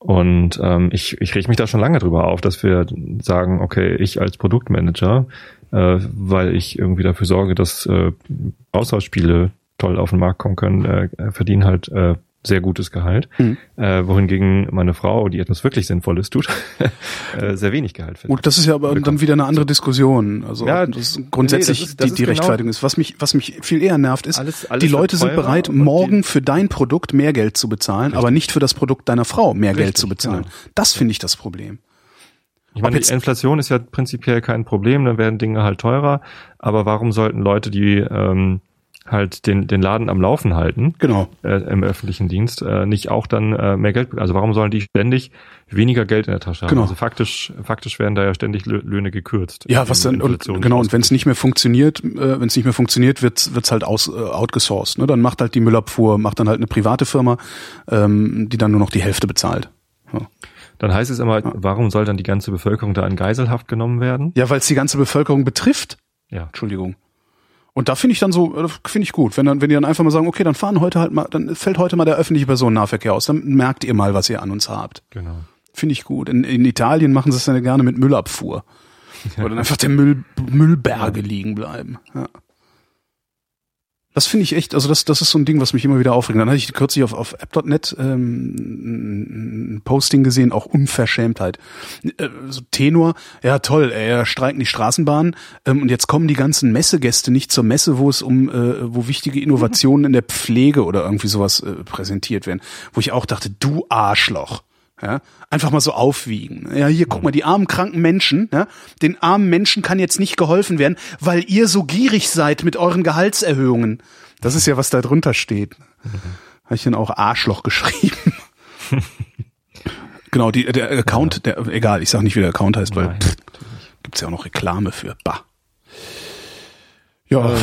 B: Und ähm, ich, ich reg mich da schon lange drüber auf, dass wir sagen, okay, ich als Produktmanager, äh, weil ich irgendwie dafür sorge, dass äh, Austauschspiele toll auf den Markt kommen können, äh, verdiene halt äh, sehr gutes Gehalt,
A: Mhm.
B: äh, wohingegen meine Frau, die etwas wirklich Sinnvolles tut, äh, sehr wenig Gehalt findet.
A: Gut, das ist ja aber
B: Bekommt.
A: dann wieder eine andere Diskussion. Also
B: Ja,
A: das ist grundsätzlich
B: nee, das ist- das
A: die, die
B: genau-
A: Rechtfertigung ist. Was mich, was mich viel eher nervt, ist,
B: Alles- alles
A: die Leute sind bereit,
B: und
A: morgen für dein Produkt mehr Geld zu bezahlen, aber nicht für das Produkt deiner Frau mehr Geld
B: Richtig,
A: zu bezahlen.
B: genau.
A: Das finde ich das Problem.
B: Ich meine, die Inflation ist ja prinzipiell kein Problem, dann werden Dinge halt teurer, aber warum sollten Leute, die ähm, halt den, den Laden am Laufen halten,
A: Genau.
B: äh, im öffentlichen Dienst, äh, nicht auch dann äh, mehr Geld, also warum sollen die ständig weniger Geld in der Tasche haben?
A: Genau.
B: Also faktisch, faktisch werden da ja ständig Lö- Löhne gekürzt.
A: Ja, was
B: Im
A: dann und genau und wenn es nicht mehr funktioniert, äh, wenn es nicht mehr funktioniert, wird's wird's halt aus äh, outgesourced. Ne? Dann macht halt die Müllabfuhr, macht dann halt eine private Firma, ähm, die dann nur noch die Hälfte bezahlt. Ja,
B: Dann heißt es immer, warum soll dann die ganze Bevölkerung da in Geiselhaft genommen werden?
A: ja weil es die ganze Bevölkerung betrifft.
B: Ja.
A: Entschuldigung. Und da finde ich dann so, äh, finde ich gut, wenn dann, wenn die dann einfach mal sagen, okay, dann fahren heute halt mal, dann fällt heute mal der öffentliche Personennahverkehr aus, dann merkt ihr mal, was ihr an uns habt.
B: Genau.
A: Finde ich gut. In, in Italien machen sie es dann gerne mit Müllabfuhr. Wo dann einfach der Müll, Müllberge liegen bleiben. Ja. Das finde ich echt, also das, das ist so ein Ding, was mich immer wieder aufregt. Dann hatte ich kürzlich auf, auf app.net ähm, ein Posting gesehen, auch Unverschämtheit. Äh, so Tenor, ja toll, ey, ja, streiken die Straßenbahnen ähm, und jetzt kommen die ganzen Messegäste nicht zur Messe, wo es um, äh, wo wichtige Innovationen in der Pflege oder irgendwie sowas äh, präsentiert werden. Wo ich auch dachte, du Arschloch. Ja, einfach mal so aufwiegen. Ja, hier guck mal, die armen kranken Menschen, ja, den armen Menschen kann jetzt nicht geholfen werden, weil ihr so gierig seid mit euren Gehaltserhöhungen. Das ist ja, was da drunter steht. Habe ich dann auch Arschloch geschrieben. genau, die, der Account, der, egal, ich sag nicht, wie der Account heißt, weil
B: Nein,
A: pff, gibt's ja auch noch Reklame für. Bah. Ja,
B: Ähm,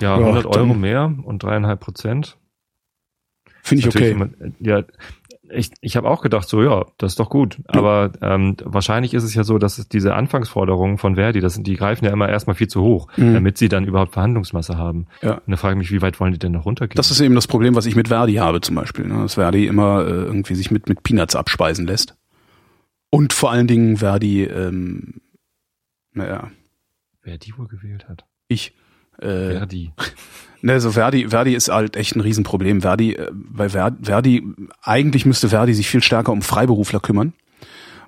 B: ja,
A: Ja,
B: 100 Euro
A: dann-
B: mehr und dreieinhalb Prozent.
A: finde ich okay.
B: immer- Ja, ich, ich habe auch gedacht, so ja, das ist doch gut. Aber ähm, wahrscheinlich ist es ja so, dass es diese Anfangsforderungen von Verdi, das sind, die greifen ja immer erstmal viel zu hoch,
A: Mhm.
B: damit sie dann überhaupt Verhandlungsmasse haben.
A: Ja.
B: Und da frage ich mich, wie weit wollen die denn noch runtergehen?
A: Das ist eben das Problem, was ich mit Verdi habe zum Beispiel. Ne? Dass Verdi immer äh, irgendwie sich mit, mit Peanuts abspeisen lässt. Und vor allen Dingen Verdi, ähm, naja,
B: Wer die wohl gewählt hat.
A: ich. Äh,
B: Verdi.
A: ne, so Verdi, Verdi ist halt echt ein Riesenproblem. Verdi, äh, bei Ver- Verdi, eigentlich müsste Verdi sich viel stärker um Freiberufler kümmern.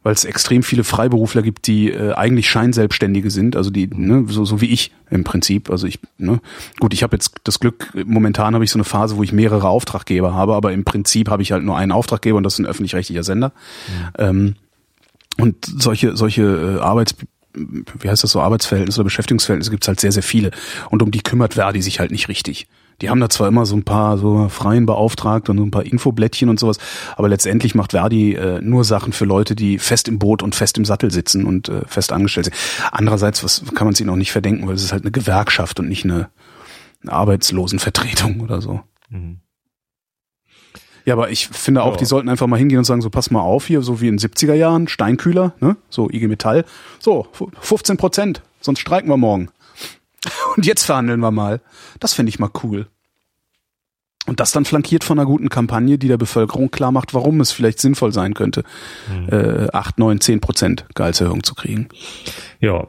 A: Weil es extrem viele Freiberufler gibt, die äh, eigentlich Scheinselbstständige sind, also die, ne, so, so wie ich im Prinzip. Also ich, ne, gut, ich habe jetzt das Glück, momentan habe ich so eine Phase, wo ich mehrere Auftraggeber habe, aber im Prinzip habe ich halt nur einen Auftraggeber und das ist ein öffentlich-rechtlicher Sender. Ähm, und solche, solche äh, Arbeits, wie heißt das so, Arbeitsverhältnisse oder Beschäftigungsverhältnisse gibt's halt sehr, sehr viele. Und um die kümmert Verdi sich halt nicht richtig. Die haben da zwar immer so ein paar so freien Beauftragte und so ein paar Infoblättchen und sowas, aber letztendlich macht Verdi äh, nur Sachen für Leute, die fest im Boot und fest im Sattel sitzen und äh, fest angestellt sind. Andererseits, was kann man es ihnen auch nicht verdenken, weil es ist halt eine Gewerkschaft und nicht eine, eine Arbeitslosenvertretung oder so.
B: Mhm.
A: Ja, aber ich finde auch,
B: Ja.
A: die sollten einfach mal hingehen und sagen, so pass mal auf hier, so wie in den 70er Jahren, Steinkühler, ne? so IG Metall, so 15 Prozent, sonst streiken wir morgen. Und jetzt verhandeln wir mal. Das finde ich mal cool. Und das dann flankiert von einer guten Kampagne, die der Bevölkerung klar macht, warum es vielleicht sinnvoll sein könnte, äh, 8, 9, 10 Prozent Gehaltserhöhung zu kriegen.
B: Ja.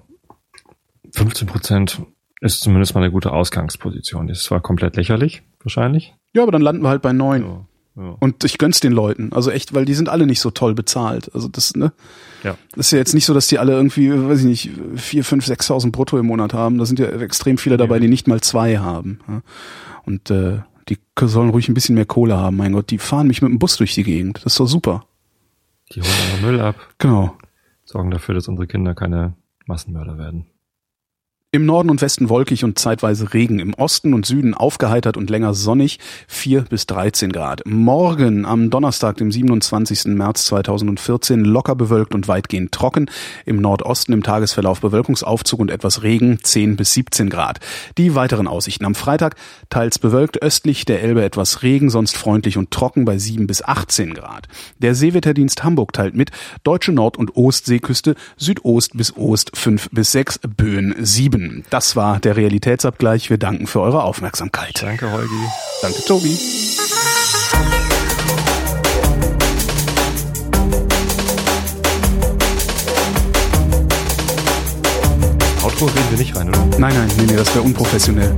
B: 15 Prozent ist zumindest mal eine gute Ausgangsposition. Das ist zwar komplett lächerlich, wahrscheinlich.
A: Ja, aber dann landen wir halt bei 9.
B: Ja. Ja.
A: Und ich gönn's den Leuten. Also echt, weil die sind alle nicht so toll bezahlt. Also das, ne?
B: ja.
A: Das ist ja jetzt nicht so, dass die alle irgendwie, weiß ich nicht, vier, fünf, sechstausend brutto im Monat haben. Da sind ja extrem viele dabei, die nicht mal zwei haben. Und äh, die sollen ruhig ein bisschen mehr Kohle haben. Mein Gott, die fahren mich mit dem Bus durch die Gegend. Das ist doch super.
B: Die holen immer Müll ab,
A: Genau.
B: sorgen dafür, dass unsere Kinder keine Massenmörder werden.
A: Im Norden und Westen wolkig und zeitweise Regen. Im Osten und Süden aufgeheitert und länger sonnig. 4 bis 13 Grad. Morgen am Donnerstag, dem 27. März 2014, locker bewölkt und weitgehend trocken. Im Nordosten im Tagesverlauf Bewölkungsaufzug und etwas Regen. 10 bis 17 Grad. Die weiteren Aussichten am Freitag. Teils bewölkt, östlich der Elbe etwas Regen, sonst freundlich und trocken bei 7 bis 18 Grad. Der Seewetterdienst Hamburg teilt mit. Deutsche Nord- und Ostseeküste. Südost bis Ost 5 bis 6. Böen 7. Das war der Realitätsabgleich. Wir danken für eure Aufmerksamkeit.
B: Danke, Holgi.
A: Danke, Tobi.
B: Outro reden wir nicht rein, oder?
A: Nein, nein, nee, nee, das wäre unprofessionell.